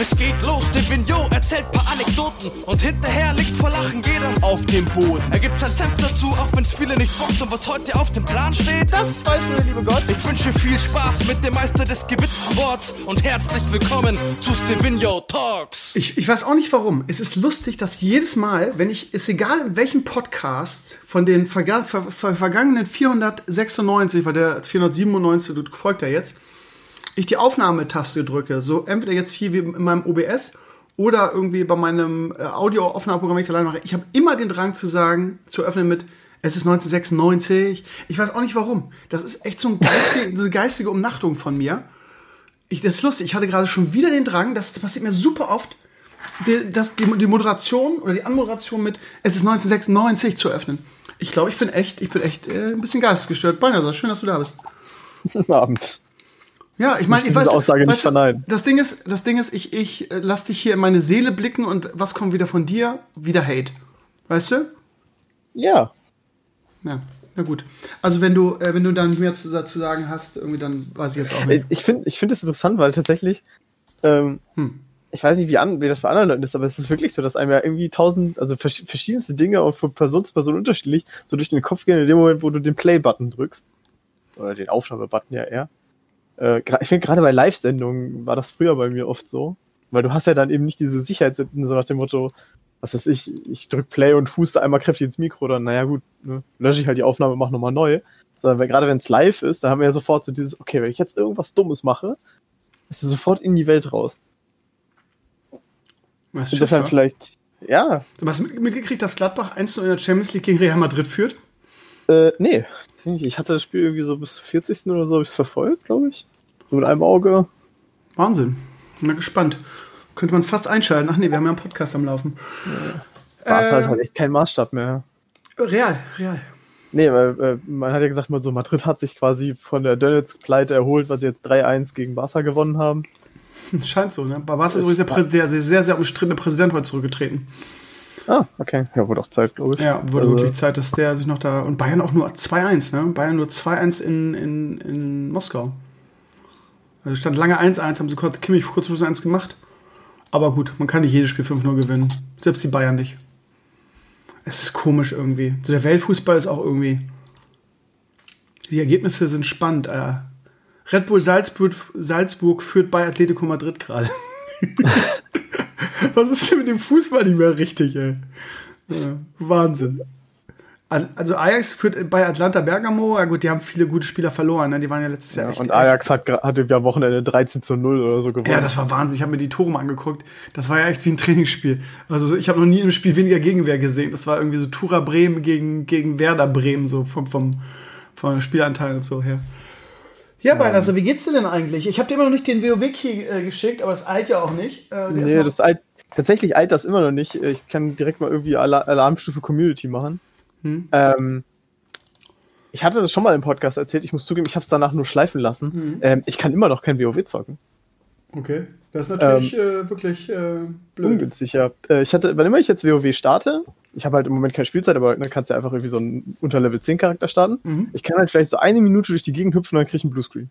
Es geht los, der Vignot erzählt paar Anekdoten und hinterher liegt vor Lachen jeder auf dem Boden. Er gibt sein Senf dazu, auch wenn's viele nicht bockt und was heute auf dem Plan steht, das weiß nur der liebe Gott. Ich wünsche viel Spaß mit dem Meister des gewitzten Worts und herzlich willkommen zu Stevino Talks. Ich, ich weiß auch nicht warum. Es ist lustig, dass jedes Mal, wenn ich, ist egal in welchem Podcast von den verga ver ver vergangenen 496, weil der 497 folgt ja jetzt, ich die Aufnahmetaste drücke, so entweder jetzt hier wie in meinem OBS oder irgendwie bei meinem äh, Audioaufnahmeprogramm, wenn ich es alleine mache, ich habe immer den Drang zu sagen, zu öffnen mit es ist 1996. Ich weiß auch nicht warum. Das ist echt so, ein geistige, so eine geistige Umnachtung von mir. Ich, das ist lustig. Ich hatte gerade schon wieder den Drang, das passiert mir super oft, die, das, die, die Moderation oder die Anmoderation mit Es ist 1996 zu öffnen. Ich glaube, ich bin echt, ich bin echt äh, ein bisschen geistesgestört. Balnasar, schön, dass du da bist. Guten Abend. Ja, ich meine, ich weiß, Aussage nicht weißt du, verneinen. das Ding ist, das Ding ist, ich, ich äh, lass dich hier in meine Seele blicken und was kommt wieder von dir? Wieder Hate. Weißt du? Ja. Ja, na gut. Also wenn du, äh, wenn du dann mehr zu, dazu sagen hast, irgendwie dann weiß ich jetzt auch nicht. Ich finde ich finde es interessant, weil tatsächlich, ähm, Hm. ich weiß nicht, wie, an, wie das bei anderen Leuten ist, aber es ist wirklich so, dass einem ja irgendwie tausend, also vers verschiedenste Dinge auch von Person zu Person unterschiedlich so durch den Kopf gehen in dem Moment, wo du den Play-Button drückst. Oder den Aufnahme-Button ja eher. Äh, ich finde, gerade bei Live-Sendungen war das früher bei mir oft so. Weil du hast ja dann eben nicht diese Sicherheit, so nach dem Motto, was weiß ich, ich drück Play und huste einmal kräftig ins Mikro, dann, naja gut, ne, lösche ich halt die Aufnahme, mach nochmal neu. Sondern gerade wenn es live ist, dann haben wir ja sofort so dieses, okay, wenn ich jetzt irgendwas Dummes mache, ist es sofort in die Welt raus. Was Insofern vielleicht, ja, Du hast mit- mitgekriegt, dass Gladbach 1 in der Champions League gegen Real Madrid führt? Äh, nee, ich hatte das Spiel irgendwie so bis zum 40. oder so, habe ich es verfolgt, glaube ich. So mit einem Auge. Wahnsinn. Bin mal gespannt. Könnte man fast einschalten. Ach nee, wir haben ja einen Podcast am Laufen. Barca Äh, ist halt echt kein Maßstab mehr. Real, real. Nee, weil äh, man hat ja gesagt, man so Madrid hat sich quasi von der Donetsk-Pleite erholt, weil sie jetzt 3-1 gegen Barca gewonnen haben. Scheint so, ne? Barca ist übrigens der, der sehr, sehr, sehr umstrittene Präsident heute zurückgetreten. Ah, okay. Ja, wurde auch Zeit, glaube ich. Ja, wurde Also, wirklich Zeit, dass der sich noch da. Und Bayern auch nur 2-1, ne? Bayern nur 2-1 in, in, in Moskau. Also stand lange 1-1, haben sie kurz, Kimmich kurz vor Schluss 1 gemacht. Aber gut, man kann nicht jedes Spiel 5-0 gewinnen. Selbst die Bayern nicht. Es ist komisch irgendwie. So der Weltfußball ist auch irgendwie. Die Ergebnisse sind spannend. Äh. Red Bull Salzburg, Salzburg führt bei Atletico Madrid gerade. Was ist denn mit dem Fußball nicht mehr richtig, ey? Ja, Wahnsinn. Al- Also Ajax führt bei Atlanta Bergamo, ja gut, die haben viele gute Spieler verloren, ne? die waren ja letztes Jahr Ja, echt, und Ajax hat, gra- hatte ja am Wochenende 13 zu 0 oder so gewonnen. Ja, das war Wahnsinn. Ich habe mir die Tore mal angeguckt. Das war ja echt wie ein Trainingsspiel. Also ich habe noch nie im Spiel weniger Gegenwehr gesehen. Das war irgendwie so Tura Bremen gegen, gegen Werder Bremen, so vom, vom, vom Spielanteil und so her. Ja, Bein, also wie geht's dir denn eigentlich? Ich habe dir immer noch nicht den WoW-Key äh, geschickt, aber das eilt ja auch nicht. Äh, nee, das alt, tatsächlich eilt das immer noch nicht. Ich kann direkt mal irgendwie Ala Alarmstufe Community machen. Hm. Ähm, ich hatte das schon mal im Podcast erzählt. Ich muss zugeben, ich habe es danach nur schleifen lassen. Hm. Ähm, ich kann immer noch kein WoW zocken. Okay. Das ist natürlich äh, wirklich äh, blöd. Ungünstig, ja. Äh, ich hatte, wann immer ich jetzt WoW starte, ich habe halt im Moment keine Spielzeit, aber dann kannst du ja einfach irgendwie so einen unter Level 10 Charakter starten. Mhm. Ich kann halt vielleicht so eine Minute durch die Gegend hüpfen und dann kriege ich einen Bluescreen.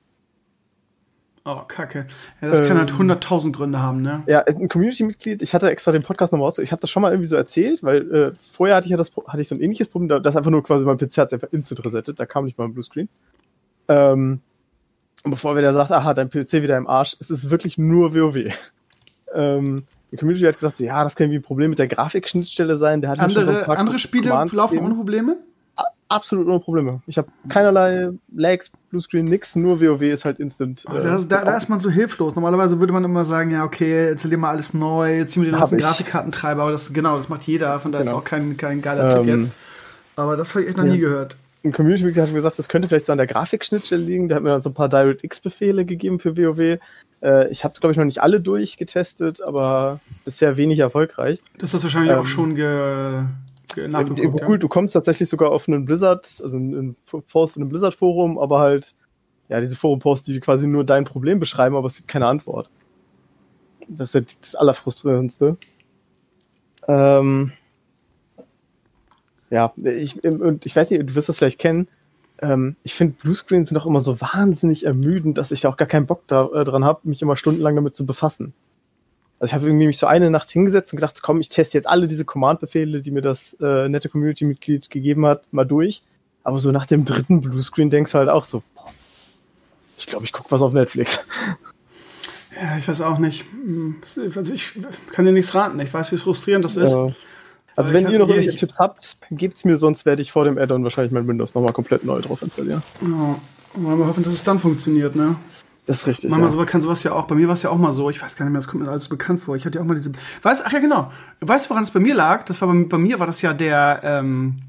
Oh, kacke. Ja, das kann halt Ähm. 100.000 Gründe haben, ne? Ja, ein Community-Mitglied, ich hatte extra den Podcast nochmal aus, ich habe das schon mal irgendwie so erzählt, weil äh, vorher hatte ich ja das, hatte ich so ein ähnliches Problem, da- das einfach nur quasi mein PC hat einfach instant resettet, da kam nicht mal ein Bluescreen. Ähm, und bevor wer da sagt, aha, dein PC wieder im Arsch, es ist wirklich nur WoW. Ähm, die Community hat gesagt, so, ja, das kann irgendwie ein Problem mit der Grafikschnittstelle sein. Der hat mir schon so ein Andere, paar andere Spiele laufen ohne Probleme? Absolut ohne Probleme. Ich habe keinerlei Lags, Bluescreen, nix, nur WoW ist halt instant. Oh, da, ist- da, da ist man so hilflos. Normalerweise würde man immer sagen, ja, okay, installier mal alles neu, zieh mir den ganzen. Grafikkartentreiber, aber das, genau, das macht jeder, von daher ist Genau. auch kein, kein geiler Tipp Ähm, jetzt. Aber das habe ich echt noch ja. nie gehört. ein Community-Mitglied hat mir gesagt, das könnte vielleicht so an der Grafikschnittstelle liegen. Der hat mir dann so ein paar DirectX-Befehle gegeben für WoW. Äh, ich habe es, glaube ich, noch nicht alle durchgetestet, aber bisher wenig erfolgreich. Das ist wahrscheinlich auch Ähm, schon ge, ge nachgeguckt. Gut, du kommst tatsächlich sogar auf einen Blizzard, also einen Post in einem Blizzard-Forum, aber halt, ja, diese Forum-Posts, die quasi nur dein Problem beschreiben, aber es gibt keine Antwort. Das ist ja das Allerfrustrierendste. Ähm, ja, ich, und ich weiß nicht, du wirst das vielleicht kennen. Ähm, ich finde, Bluescreens sind auch immer so wahnsinnig ermüdend, dass ich auch gar keinen Bock da, äh, dran habe, mich immer stundenlang damit zu befassen. Also ich habe irgendwie mich so eine Nacht hingesetzt und gedacht, komm, ich teste jetzt alle diese Command-Befehle, die mir das äh, nette Community-Mitglied gegeben hat, mal durch. Aber so nach dem dritten Bluescreen denkst du halt auch so, boah, ich glaube, ich gucke was auf Netflix. Ja, ich weiß auch nicht. Also ich kann dir nichts raten. Ich weiß, wie frustrierend das ist. Ja. Also wenn ihr noch irgendwelche Tipps habt, gebt's mir, sonst werde ich vor dem Add-on wahrscheinlich mein Windows nochmal komplett neu drauf installieren. Ja, wollen wir hoffen, dass es dann funktioniert, ne? Das ist richtig. Manchmal ja. so, kann sowas ja auch, bei mir war es ja auch mal so, ich weiß gar nicht mehr, das kommt mir alles bekannt vor. Ich hatte ja auch mal diese. Weißt, ach ja, genau. Weißt du, woran es bei mir lag? Das war bei, bei mir war das ja der, ähm,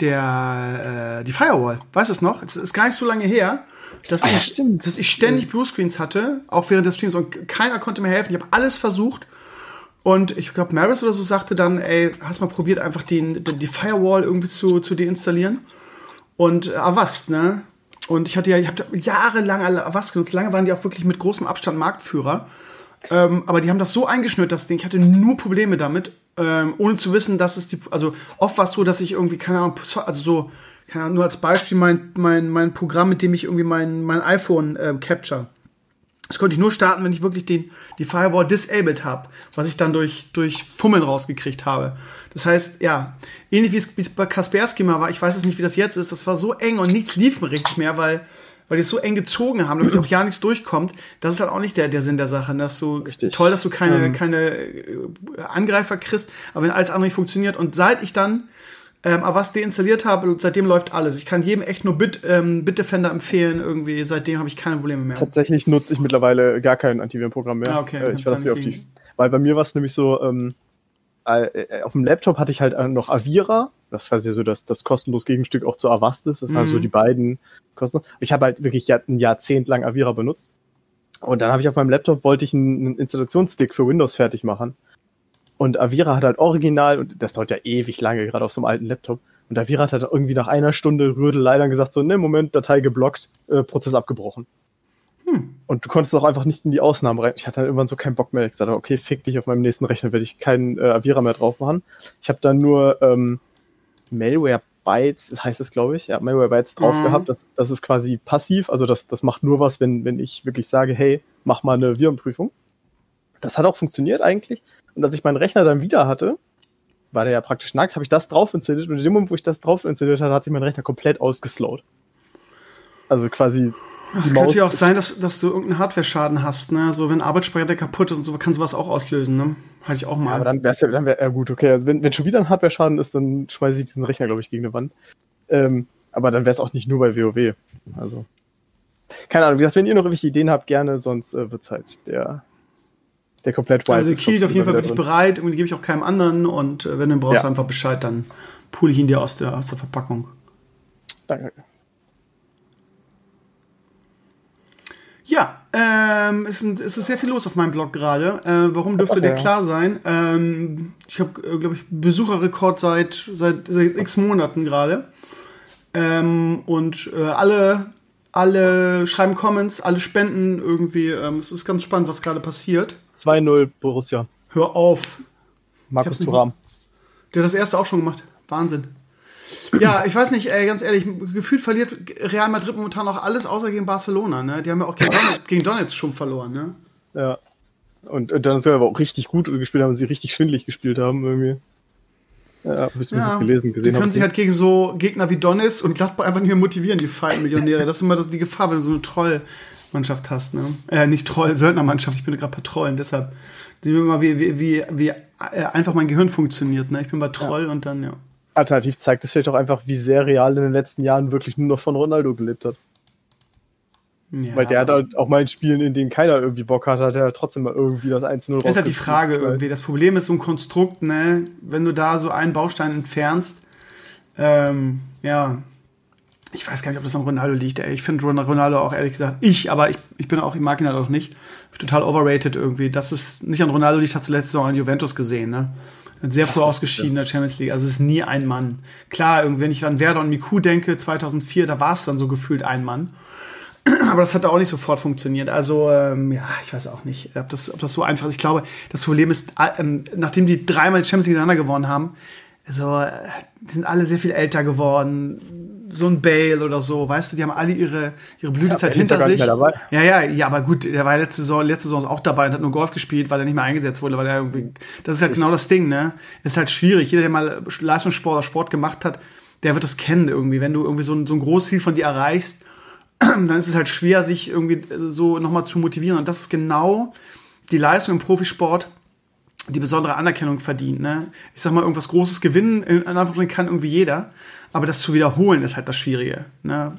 der, äh, die Firewall. Weißt du es noch? Es ist gar nicht so lange her dass, ah, ich, stimmt. dass ich ständig Bluescreens hatte, auch während des Streams und keiner konnte mir helfen. Ich habe alles versucht. Und ich glaube, Maris oder so sagte dann, ey, hast mal probiert, einfach den, die Firewall irgendwie zu, zu deinstallieren. Und äh, Avast, ne? Und ich hatte ja, ich habe jahrelang Avast genutzt. Lange waren die auch wirklich mit großem Abstand Marktführer. Ähm, aber die haben das so eingeschnürt, das Ding. Ich hatte nur Probleme damit, ähm, ohne zu wissen, dass es die. Also oft war es so, dass ich irgendwie, keine Ahnung, also so keine Ahnung, nur als Beispiel mein, mein, mein Programm, mit dem ich irgendwie mein, mein iPhone äh, capture. Das konnte ich nur starten, wenn ich wirklich den, die Firewall disabled habe, was ich dann durch, durch Fummeln rausgekriegt habe. Das heißt, ja, ähnlich wie es bei Kaspersky mal war, ich weiß jetzt nicht, wie das jetzt ist, das war so eng und nichts lief mir richtig mehr, weil, weil die es so eng gezogen haben, damit auch ja nichts durchkommt. Das ist halt auch nicht der, der Sinn der Sache. Ne? Dass du, richtig. toll, dass du keine, ähm. keine äh, Angreifer kriegst, aber wenn alles andere nicht funktioniert. Und seit ich dann ähm, aber was deinstalliert habe, seitdem läuft alles. Ich kann jedem echt nur Bit, ähm, Bitdefender empfehlen, irgendwie. Seitdem habe ich keine Probleme mehr. Tatsächlich nutze ich mittlerweile gar kein Antivirenprogramm mehr. Ah, okay. Äh, ich verlasse auf die. Weil bei mir war es nämlich so, ähm, äh, äh, auf dem Laptop hatte ich halt noch Avira. Das war ja so das, das kostenlos Gegenstück auch zu Avast ist. Das waren so mhm. die beiden kostenlos. Ich habe halt wirklich ein Jahrzehnt lang Avira benutzt. Und dann habe ich auf meinem Laptop wollte ich einen, Installationsstick für Windows fertig machen. Und Avira hat halt original, und das dauert ja ewig lange, gerade auf so einem alten Laptop, und Avira hat halt irgendwie nach einer Stunde Rödelei dann gesagt, so, ne, Moment, Datei geblockt, äh, Prozess abgebrochen. Hm. Und du konntest auch einfach nicht in die Ausnahmen rein. Ich hatte dann irgendwann so keinen Bock mehr. Ich sagte, okay, fick dich, auf meinem nächsten Rechner werde ich keinen äh, Avira mehr drauf machen. Ich habe dann nur ähm, Malware Bytes, das heißt es, glaube ich, ja, Malware Bytes drauf mhm. gehabt. Das, das ist quasi passiv, also das, das macht nur was, wenn, wenn ich wirklich sage, hey, mach mal eine Virenprüfung. Das hat auch funktioniert eigentlich. Und als ich meinen Rechner dann wieder hatte, war der ja praktisch nackt, habe ich das drauf installiert und in dem Moment, wo ich das drauf installiert hatte, hat sich mein Rechner komplett ausgeslowt. Also quasi. Es könnte ja auch sein, dass, dass du irgendeinen Hardware-Schaden hast, ne? So, wenn Arbeitsspeicher kaputt ist und so, kann sowas auch auslösen, ne? Hatte ich auch mal. Ja, aber dann wär's ja, dann wär, ja gut, okay. Also wenn, wenn schon wieder ein Hardware-Schaden ist, dann schmeiße ich diesen Rechner, glaube ich, gegen eine Wand. Ähm, aber dann wäre es auch nicht nur bei WoW. Also. Keine Ahnung, wie gesagt, wenn ihr noch irgendwelche Ideen habt, gerne, sonst äh, wird's halt der der komplett white Also Kiel auf jeden Fall wirklich bereit und die gebe ich auch keinem anderen und äh, wenn du ihn brauchst, ja. einfach Bescheid, dann pule ich ihn dir aus der, aus der Verpackung. Danke. Ja, ähm, es, sind, es ist sehr viel los auf meinem Blog gerade. Äh, warum dürfte okay. der klar sein? Ähm, ich habe, äh, glaube ich, Besucherrekord seit, seit, seit x Monaten gerade. Ähm, und äh, alle, alle schreiben Comments, alle spenden irgendwie. Ähm, es ist ganz spannend, was gerade passiert. 2-0 Borussia. Hör auf. Markus Thuram. Der hat das erste auch schon gemacht. Wahnsinn. Ja, ich weiß nicht, ey, ganz ehrlich, gefühlt verliert Real Madrid momentan noch alles außer gegen Barcelona, ne? Die haben ja auch gegen, Donetsk, gegen Donetsk schon verloren, ne? Ja. Und, und dann soll aber auch richtig gut gespielt haben, sie richtig schwindlig gespielt haben, irgendwie. Ja, hab ich ja, gelesen, gesehen. Die können sich halt gegen so Gegner wie Donetsk und Gladbach einfach nicht mehr motivieren, die Millionäre. Das ist immer das, die Gefahr, wenn du so eine Troll, Mannschaft hast. Ne? Äh, nicht Troll, Söldnermannschaft, ich bin gerade bei Trollen, deshalb sehen wir mal, wie, wie, wie, wie äh, einfach mein Gehirn funktioniert. Ne? Ich bin bei Troll ja. und dann, ja. Alternativ zeigt es vielleicht auch einfach, wie sehr Real in den letzten Jahren wirklich nur noch von Ronaldo gelebt hat. Ja. Weil der hat halt auch mal in Spielen, in denen keiner irgendwie Bock hat, hat er trotzdem mal irgendwie das 1-0 Das ist halt die Frage irgendwie. Das Problem ist so ein Konstrukt, ne? Wenn du da so einen Baustein entfernst, ähm, ja, ich weiß gar nicht, ob das an Ronaldo liegt. Ey. Ich finde Ronaldo auch ehrlich gesagt, ich, aber ich, ich bin auch, ich mag ihn halt auch nicht. Total overrated irgendwie. Das ist nicht an Ronaldo liegt, hat zuletzt auch an Juventus gesehen, ne? Sehr früh ausgeschieden in der Champions League. Also es ist nie ein Mann. Klar, wenn ich an Werder und Miku denke, 2004, da war es dann so gefühlt ein Mann. Aber das hat auch nicht sofort funktioniert. Also, ähm, ja, ich weiß auch nicht, ob das, ob das so einfach ist. Ich glaube, das Problem ist, ähm, nachdem die dreimal Champions League hintereinander gewonnen haben, also, die sind alle sehr viel älter geworden so ein Bale oder so, weißt du, die haben alle ihre, ihre Blütezeit ja, hinter sich. Ja, ja, ja, aber gut, der war letzte Saison, letzte Saison auch dabei und hat nur Golf gespielt, weil er nicht mehr eingesetzt wurde, weil er irgendwie, das ist halt das genau das Ding, ne? Ist halt schwierig. Jeder, der mal Leistungssport oder Sport gemacht hat, der wird das kennen irgendwie. Wenn du irgendwie so ein, so ein Großziel von dir erreichst, dann ist es halt schwer, sich irgendwie so nochmal zu motivieren. Und das ist genau die Leistung im Profisport, die besondere Anerkennung verdient. Ne? Ich sag mal, irgendwas Großes gewinnen, in Anführungszeichen kann irgendwie jeder. Aber das zu wiederholen ist halt das Schwierige. Ne?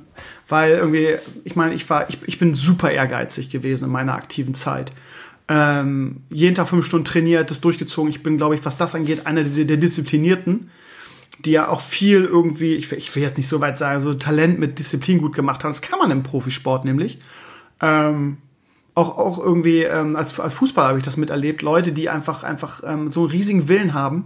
Weil irgendwie, ich meine, ich war, ich, ich bin super ehrgeizig gewesen in meiner aktiven Zeit. Ähm, jeden Tag fünf Stunden trainiert, das durchgezogen. Ich bin, glaube ich, was das angeht, einer der, der Disziplinierten, die ja auch viel irgendwie, ich will, ich will jetzt nicht so weit sagen, so Talent mit Disziplin gut gemacht haben. Das kann man im Profisport nämlich. Ähm, auch, auch irgendwie ähm, als, als Fußballer habe ich das miterlebt. Leute, die einfach, einfach ähm, so einen riesigen Willen haben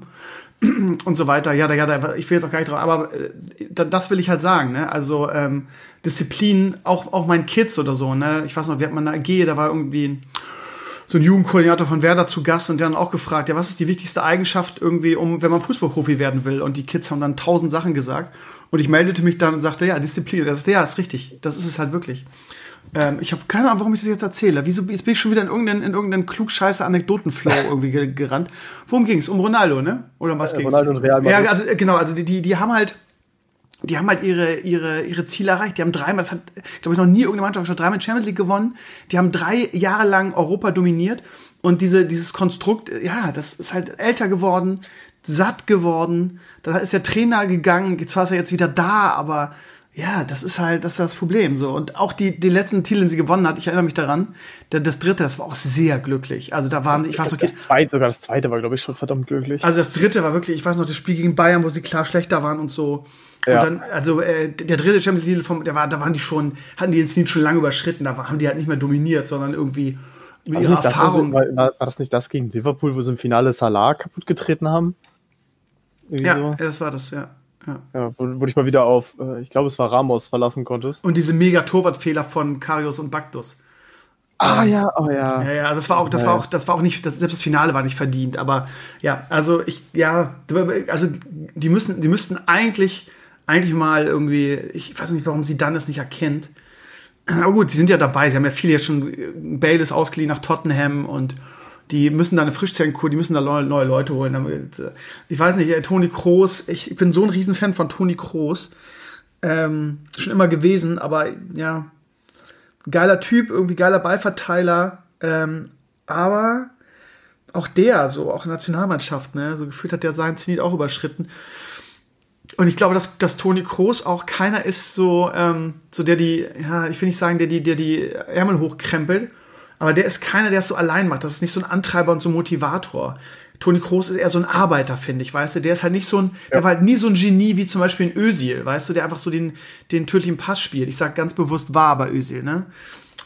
und so weiter. Ja, ja, da, ich will jetzt auch gar nicht drauf, aber äh, das will ich halt sagen. Ne? Also ähm, Disziplin, auch, auch meinen Kids oder so. Ne? Ich weiß noch, wir hatten mal eine AG, da war irgendwie so ein Jugendkoordinator von Werder zu Gast und der dann auch gefragt, ja, was ist die wichtigste Eigenschaft irgendwie, um, wenn man Fußballprofi werden will? Und die Kids haben dann tausend Sachen gesagt. Und ich meldete mich dann und sagte, ja, Disziplin. Und er sagte, ja, ist richtig. Das ist es halt wirklich. Ähm, ich habe keine Ahnung, warum ich das jetzt erzähle. Wieso jetzt bin ich schon wieder in irgendeinen, in irgendeinen klugscheiße Anekdotenflow irgendwie gerannt? Worum ging es? Um Ronaldo, ne? Oder um was ja, ging's? Ronaldo und Real Madrid. Ja, also äh, genau, also die, die, die haben halt die haben halt ihre, ihre, ihre Ziele erreicht. Die haben dreimal, das hat, glaube ich, noch nie irgendeine Mannschaft schon dreimal Champions League gewonnen. Die haben drei Jahre lang Europa dominiert. Und diese, dieses Konstrukt, ja, das ist halt älter geworden, satt geworden. Da ist der Trainer gegangen. Zwar ist er jetzt wieder da, aber ja, das ist halt, das ist das Problem so. Und auch die, die letzten Titel, die sie gewonnen hat, ich erinnere mich daran, der, das dritte, das war auch sehr glücklich. Also da waren, ich weiß okay. Das zweite, sogar das zweite war, glaube ich, schon verdammt glücklich. Also das dritte war wirklich, ich weiß noch, das Spiel gegen Bayern, wo sie klar schlechter waren und so. Ja. Und dann, also äh, der dritte Champions League vom, der war, da waren die schon, hatten die jetzt nicht schon lange überschritten, da haben die halt nicht mehr dominiert, sondern irgendwie mit also ihrer Erfahrung. Das, war, war, das nicht das gegen Liverpool, wo sie im Finale Salah kaputt getreten haben? ja, so? ja, das war das, ja. Ja. ja wo, wo dich mal wieder auf, äh, ich glaube, es war Ramos verlassen konntest. Und diese mega Torwartfehler von Karius und Baktus. Ah ja, oh ja. Ja, ja, das war auch, das ja, war auch, das war auch nicht, das, selbst das Finale war nicht verdient, aber ja, also ich, ja, also die müssen, die müssten eigentlich, eigentlich mal irgendwie, ich weiß nicht, warum sie dann das nicht erkennt. Aber gut, sie sind ja dabei, sie haben ja viele jetzt schon, Bale ist ausgeliehen nach Tottenham und die müssen da eine Frischzellenkur, die müssen da neue, neue Leute holen. Ich weiß nicht, Toni Kroos, ich bin so ein Riesenfan von Toni Kroos. Ähm, schon immer gewesen, aber ja, geiler Typ, irgendwie geiler Ballverteiler. Ähm, aber auch der, so auch Nationalmannschaft, ne, so gefühlt hat der seinen Zenit auch überschritten. Und ich glaube, dass, dass Toni Kroos auch keiner ist, so, ähm, so der die, ja, ich will nicht sagen, der die, der die Ärmel hochkrempelt, aber der ist keiner, der es so allein macht. Das ist nicht so ein Antreiber und so ein Motivator. Toni Kroos ist eher so ein Arbeiter, finde ich, weißt du? Der ist halt nicht so ein, ja. der war halt nie so ein Genie wie zum Beispiel ein Özil, weißt du, der einfach so den, den tödlichen Pass spielt. Ich sag ganz bewusst war bei Özil, ne?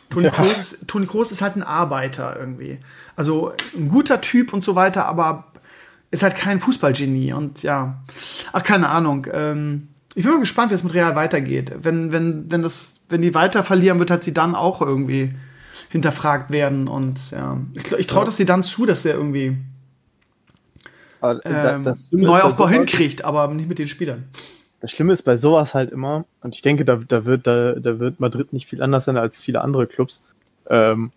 Toni, ja. Kroos, Toni Kroos ist halt ein Arbeiter irgendwie. Also ein guter Typ und so weiter, aber ist halt kein Fußballgenie und ja, ach, keine Ahnung. Ähm, ich bin mal gespannt, wie es mit Real weitergeht. Wenn, wenn, wenn das, wenn die weiter verlieren, wird halt sie dann auch irgendwie hinterfragt werden. Und ja, ich, ich traue das sie dann zu, dass er irgendwie ähm, Neuaufbau hinkriegt, aber nicht mit den Spielern. Das Schlimme ist bei sowas halt immer, und ich denke, da, da, wird, da, da wird Madrid nicht viel anders sein als viele andere Clubs. Ähm,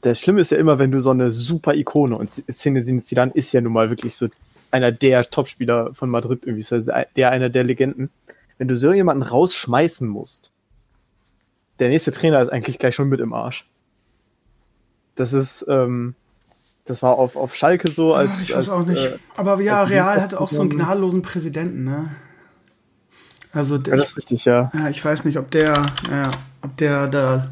das Schlimme ist ja immer, wenn du so eine super Ikone und Zinedine Zidane ist ja nun mal wirklich so einer der Topspieler von Madrid irgendwie, ist der einer der Legenden. Wenn du so jemanden rausschmeißen musst, der nächste Trainer ist eigentlich gleich schon mit im Arsch. Das ist, ähm, das war auf, auf Schalke so als. Ich weiß als, auch nicht. Äh, Aber ja, Real hatte auch so einen gnadenlosen Präsidenten, ne? Also ja, das ist richtig, ja. Ja, ich weiß nicht, ob der, ja, ob der da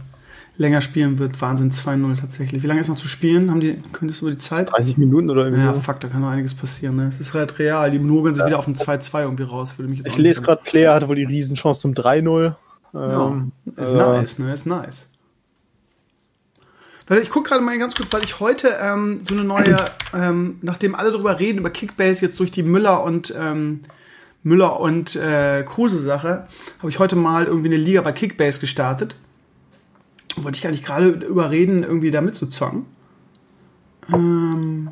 länger spielen wird. Wahnsinn, 2-0 tatsächlich. Wie lange ist noch zu spielen? Haben die, könntest du über die Zeit? 30 Minuten oder irgendwie. Ja, fuck, da kann noch einiges passieren, ne? Es ist halt real. Die mogeln sich ja. wieder auf ein 2-2 irgendwie raus. Würde mich jetzt ich lese gerade, Player hatte wohl die Riesenchance zum 3-0. Ähm, ja, ist äh, nice, ne? Ist nice. Weil ich gucke gerade mal ganz kurz, weil ich heute ähm, so eine neue, ähm, nachdem alle darüber reden, über Kickbase jetzt durch die Müller und ähm, Müller und äh, Kruse-Sache, habe ich heute mal irgendwie eine Liga bei Kickbase gestartet. Wollte ich nicht gerade überreden, irgendwie da mitzuzocken. Ähm,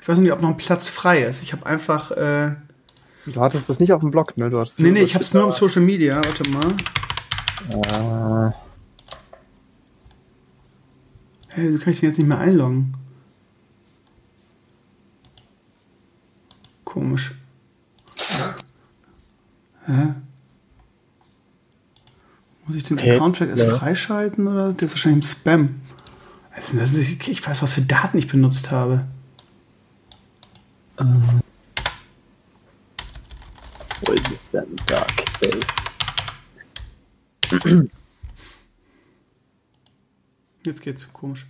ich weiß nicht, ob noch ein Platz frei ist. Ich habe einfach äh, Du hattest das nicht auf dem Blog, ne? Du hattest nee, nee, ich hab's nur im Social Media. Warte mal. Äh. Hey, wieso kann ich den jetzt nicht mehr einloggen? Komisch. Hä? Muss ich den okay. Account vielleicht erst ja. freischalten oder? Der ist wahrscheinlich im Spam. Ich weiß, was für Daten ich benutzt habe. Ähm. Wo ist es denn? Dark Jetzt geht's. Komisch.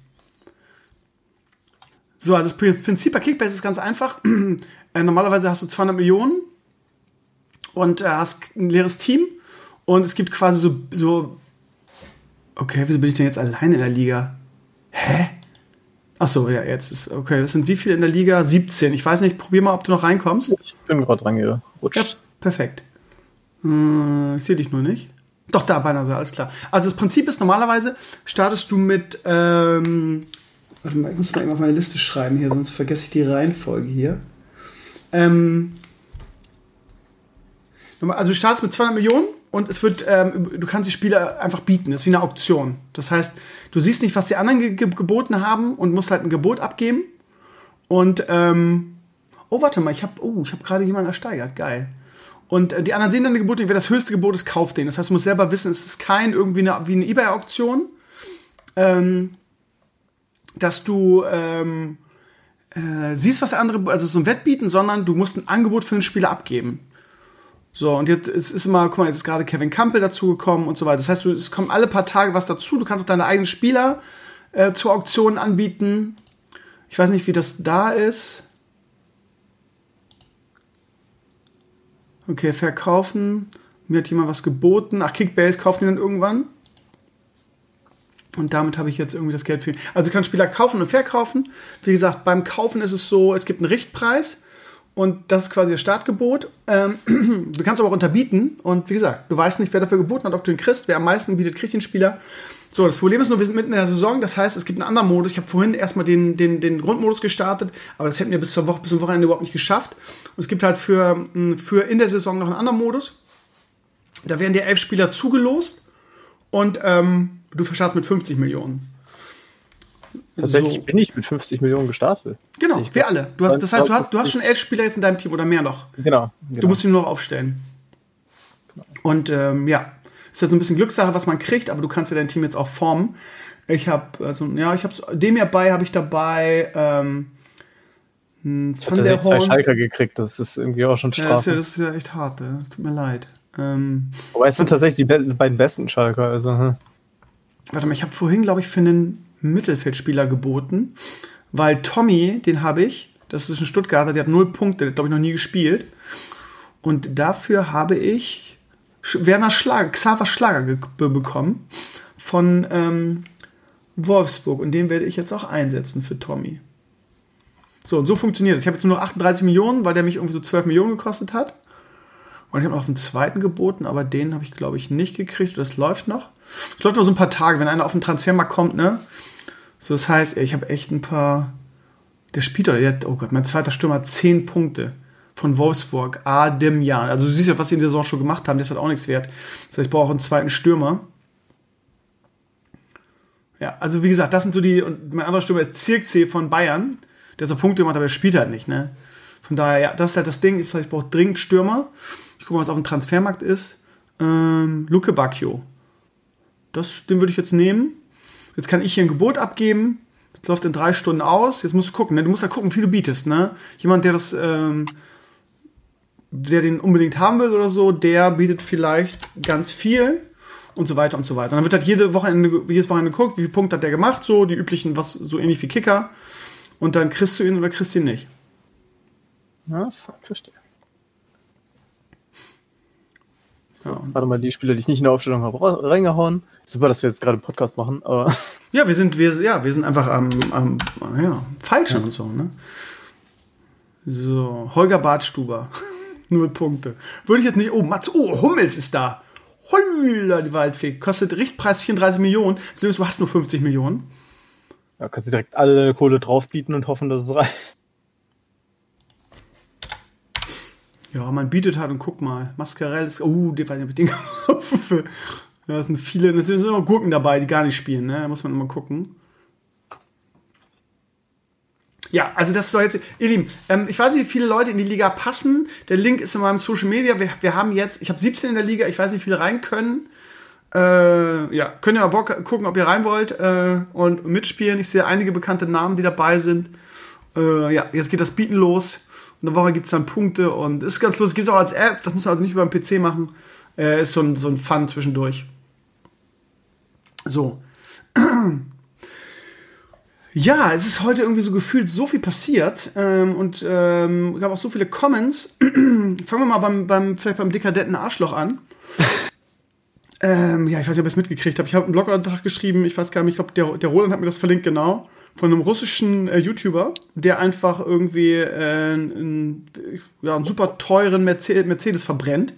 So, also das Prinzip bei Kickbase ist ganz einfach. Äh, normalerweise hast du 200 Millionen und äh, hast ein leeres Team und es gibt quasi so, so. Okay, wieso bin ich denn jetzt alleine in der Liga? Hä? Achso, ja, jetzt ist. Okay, das sind wie viele in der Liga? 17. Ich weiß nicht, probier mal, ob du noch reinkommst. Ich bin gerade reingerutscht. Ja, perfekt. Hm, ich sehe dich nur nicht. Doch, da, beinahe, alles klar. Also das Prinzip ist, normalerweise startest du mit, ähm, warte mal, ich muss mal eben auf meine Liste schreiben hier, sonst vergesse ich die Reihenfolge hier. Ähm, also du startest mit 200 Millionen und es wird, ähm, du kannst die Spiele einfach bieten. Das ist wie eine Auktion. Das heißt, du siehst nicht, was die anderen ge geboten haben und musst halt ein Gebot abgeben. Und ähm, oh, warte mal, ich habe, oh, ich habe gerade jemanden ersteigert. Geil. Und äh, die anderen sehen die Gebote, wer das höchste Gebot ist, kauft den. Das heißt, du musst selber wissen, es ist kein irgendwie eine, wie eine eBay-Auktion, ähm, dass du ähm, äh, siehst, was der andere, also so ein Wettbieten, sondern du musst ein Angebot für den Spieler abgeben. So, und jetzt es ist immer, guck mal, jetzt ist gerade Kevin Campbell dazugekommen und so weiter. Das heißt, du, es kommen alle paar Tage was dazu. Du kannst auch deine eigenen Spieler äh, zur Auktion anbieten. Ich weiß nicht, wie das da ist. Okay, verkaufen. Mir hat jemand was geboten. Ach, Kickbase kaufen die dann irgendwann. Und damit habe ich jetzt irgendwie das Geld für. Also du kannst Spieler kaufen und verkaufen. Wie gesagt, beim Kaufen ist es so, es gibt einen Richtpreis und das ist quasi das Startgebot. Ähm, du kannst aber auch unterbieten und wie gesagt, du weißt nicht, wer dafür geboten hat, ob du ihn kriegst. Wer am meisten bietet, kriegt den Spieler. So, das Problem ist nur, wir sind mitten in der Saison, das heißt, es gibt einen anderen Modus. Ich habe vorhin erstmal den, den, den Grundmodus gestartet, aber das hätten wir bis zur Woche, bis zum Wochenende überhaupt nicht geschafft. Und es gibt halt für, für in der Saison noch einen anderen Modus. Da werden dir elf Spieler zugelost und ähm, du verscharzt mit 50 Millionen. Tatsächlich so. bin ich mit 50 Millionen gestartet. Genau, wir alle. Du hast, das heißt, du hast, du hast schon elf Spieler jetzt in deinem Team oder mehr noch. Genau. genau. Du musst ihn nur noch aufstellen. Genau. Und ähm, ja, ist ja so ein bisschen Glückssache, was man kriegt, aber du kannst ja dein Team jetzt auch formen. Ich habe, also, ja, ich habe dem ja bei, habe ich dabei, ähm, hm, ich habe der zwei Schalker gekriegt, das ist irgendwie auch schon Strafe. Ja, das, ist ja, das ist ja echt hart, ey. das tut mir leid. Ähm, Aber es sind tatsächlich die beiden besten Schalker, also. Hm. Warte mal, ich habe vorhin, glaube ich, für einen Mittelfeldspieler geboten, weil Tommy, den habe ich, das ist ein Stuttgarter, der hat null Punkte, der hat, glaube ich, noch nie gespielt. Und dafür habe ich Werner Schlager, Xaver Schlager bekommen von ähm, Wolfsburg. Und den werde ich jetzt auch einsetzen für Tommy. So, und so funktioniert es. Ich habe jetzt nur noch 38 Millionen, weil der mich irgendwie so 12 Millionen gekostet hat. Und ich habe noch auf den zweiten geboten, aber den habe ich, glaube ich, nicht gekriegt. Das läuft noch. Es läuft nur so ein paar Tage, wenn einer auf den Transfermarkt kommt, ne? So, das heißt, ich habe echt ein paar. Der spielt hat, oh Gott, mein zweiter Stürmer hat 10 Punkte von Wolfsburg. Adem Jan. Also du siehst ja, was sie in der Saison schon gemacht haben, das hat auch nichts wert. Das heißt, ich brauche auch einen zweiten Stürmer. Ja, also wie gesagt, das sind so die, und mein anderer Stürmer ist Zirkzee von Bayern, der so Punkte gemacht aber der spielt halt nicht, ne? Von daher, ja, das ist halt das Ding. Das heißt, ich brauche dringend Stürmer. Ich gucke mal, was auf dem Transfermarkt ist. Ähm, Luke Bacchio. Das, den würde ich jetzt nehmen. Jetzt kann ich hier ein Gebot abgeben. Das läuft in drei Stunden aus. Jetzt musst du gucken. Ne? Du musst ja gucken, wie du bietest. Ne? Jemand, der das, ähm, der den unbedingt haben will oder so, der bietet vielleicht ganz viel und so weiter und so weiter. Und dann wird halt jede Wochenende, jedes Wochenende geguckt, wie viele Punkte hat der gemacht, so die üblichen, was so ähnlich wie Kicker. Und dann kriegst du ihn oder kriegst du ihn nicht. Ja, das verstehe. Ja. Warte mal, die Spieler, die ich nicht in der Aufstellung habe, reingehauen. Super, dass wir jetzt gerade einen Podcast machen, aber. Ja, wir sind, wir, ja, wir sind einfach am, am ja, falschen ja. und so, ne? So, Holger Bartstuber. Null Punkte. Würde ich jetzt nicht. Oh, Mats, oh, Hummels ist da. Holla, die Waldfee. Kostet Richtpreis 34 Millionen. Du hast nur 50 Millionen. Da kannst du direkt alle Kohle draufbieten und hoffen, dass es reicht. Ja, man bietet halt und guck mal. Mascarell ist, oh, die weiß ich nicht, den Da sind viele, da sind auch Gurken dabei, die gar nicht spielen, ne? Da muss man immer gucken. Ja, also das soll jetzt, ihr Lieben, ähm, ich weiß nicht, wie viele Leute in die Liga passen. Der Link ist in meinem Social Media. Wir, wir haben jetzt, ich habe 17 in der Liga, ich weiß nicht, wie viele rein können. Äh, ja, könnt ihr mal Bock gucken, ob ihr rein wollt äh, und mitspielen. Ich sehe einige bekannte Namen, die dabei sind. Äh, ja, jetzt geht das Bieten los. Und eine Woche gibt es dann Punkte und ist ganz lustig. Gibt es auch als App, das muss man also nicht über den PC machen. Äh, ist so ein, so ein Fun zwischendurch. So. Ja, es ist heute irgendwie so gefühlt so viel passiert ähm, und ähm, gab auch so viele Comments. Fangen wir mal beim, beim, vielleicht beim dekadenten Arschloch an. ähm, ja, ich weiß nicht, ob ihr es mitgekriegt habt. Ich habe einen Blogantrag geschrieben, ich weiß gar nicht, ich glaube, der, der Roland hat mir das verlinkt, genau. Von einem russischen äh, YouTuber, der einfach irgendwie äh, einen, ja, einen super teuren Mercedes, Mercedes verbrennt,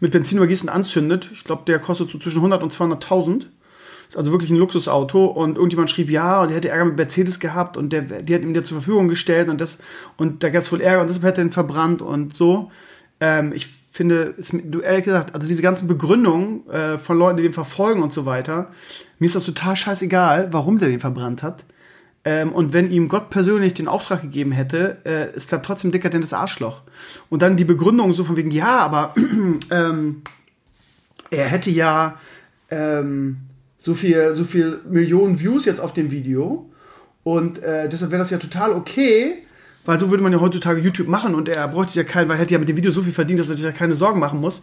mit Benzin übergießt und anzündet. Ich glaube, der kostet so zwischen 100 und 200.000. Also wirklich ein Luxusauto und irgendjemand schrieb, ja, und er hätte Ärger mit Mercedes gehabt und der, die hat ihm der zur Verfügung gestellt und das, und da gab es wohl Ärger und deshalb hätte er ihn verbrannt und so. Ähm, ich finde, ist, du ehrlich gesagt, also diese ganzen Begründungen äh, von Leuten, die den verfolgen und so weiter, mir ist das total scheißegal, warum der den verbrannt hat. Ähm, und wenn ihm Gott persönlich den Auftrag gegeben hätte, äh, es bleibt trotzdem dekadentes Arschloch. Und dann die Begründung so von wegen, ja, aber ähm, er hätte ja ähm, so viel, so viel Millionen Views jetzt auf dem Video. Und äh, deshalb wäre das ja total okay, weil so würde man ja heutzutage YouTube machen und er bräuchte ja keinen, weil er hätte ja mit dem Video so viel verdient, dass er sich ja keine Sorgen machen muss.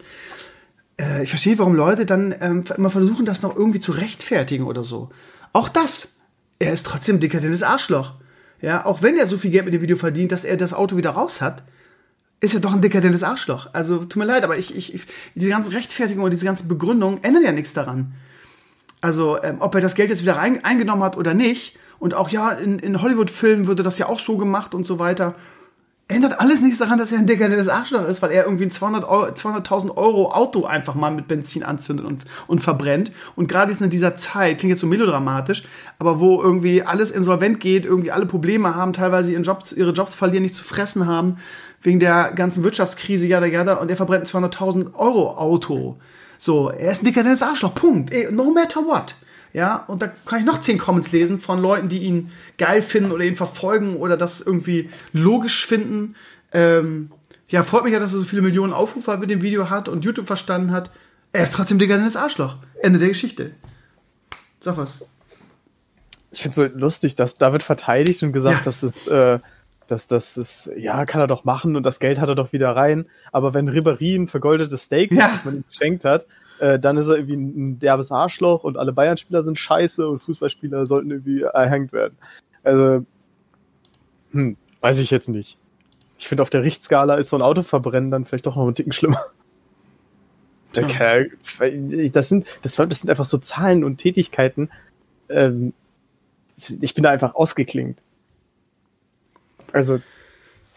Äh, ich verstehe, warum Leute dann ähm, immer versuchen, das noch irgendwie zu rechtfertigen oder so. Auch das. Er ist trotzdem dekadentes Arschloch. Ja, auch wenn er so viel Geld mit dem Video verdient, dass er das Auto wieder raus hat, ist er doch ein dekadentes Arschloch. Also, tut mir leid, aber ich, ich, ich diese ganze Rechtfertigung und diese ganze Begründung ändern ja nichts daran. Also, ähm, ob er das Geld jetzt wieder rein, eingenommen hat oder nicht. Und auch ja, in, in Hollywood-Filmen würde das ja auch so gemacht und so weiter. Ändert alles nichts daran, dass er ein dekadentes Arschloch ist, weil er irgendwie ein 200.000 200 Euro Auto einfach mal mit Benzin anzündet und, und verbrennt. Und gerade jetzt in dieser Zeit, klingt jetzt so melodramatisch, aber wo irgendwie alles insolvent geht, irgendwie alle Probleme haben, teilweise ihren Jobs, ihre Jobs verlieren, nicht zu fressen haben, wegen der ganzen Wirtschaftskrise, jada, jada, und er verbrennt ein 200.000 Euro Auto. So, er ist ein dekadentes Arschloch, Punkt. No matter what. Ja, und da kann ich noch zehn Comments lesen von Leuten, die ihn geil finden oder ihn verfolgen oder das irgendwie logisch finden. Ähm, ja, freut mich ja, dass er so viele Millionen Aufrufe mit dem Video hat und YouTube verstanden hat. Er ist trotzdem dekadentes Arschloch. Ende der Geschichte. Sag was. Ich finde es so lustig, dass da wird verteidigt und gesagt, ja. dass es äh, dass das ist, ja, kann er doch machen und das Geld hat er doch wieder rein. Aber wenn Ribéry ein vergoldetes Steak, ja. das man ihm geschenkt hat, äh, dann ist er irgendwie ein derbes Arschloch und alle Bayern-Spieler sind scheiße und Fußballspieler sollten irgendwie erhängt werden. Also, hm, weiß ich jetzt nicht. Ich finde, auf der Richtskala ist so ein Autoverbrennen dann vielleicht doch noch ein Ticken schlimmer. Das sind, das, das sind einfach so Zahlen und Tätigkeiten. Ähm, ich bin da einfach ausgeklingt. Also,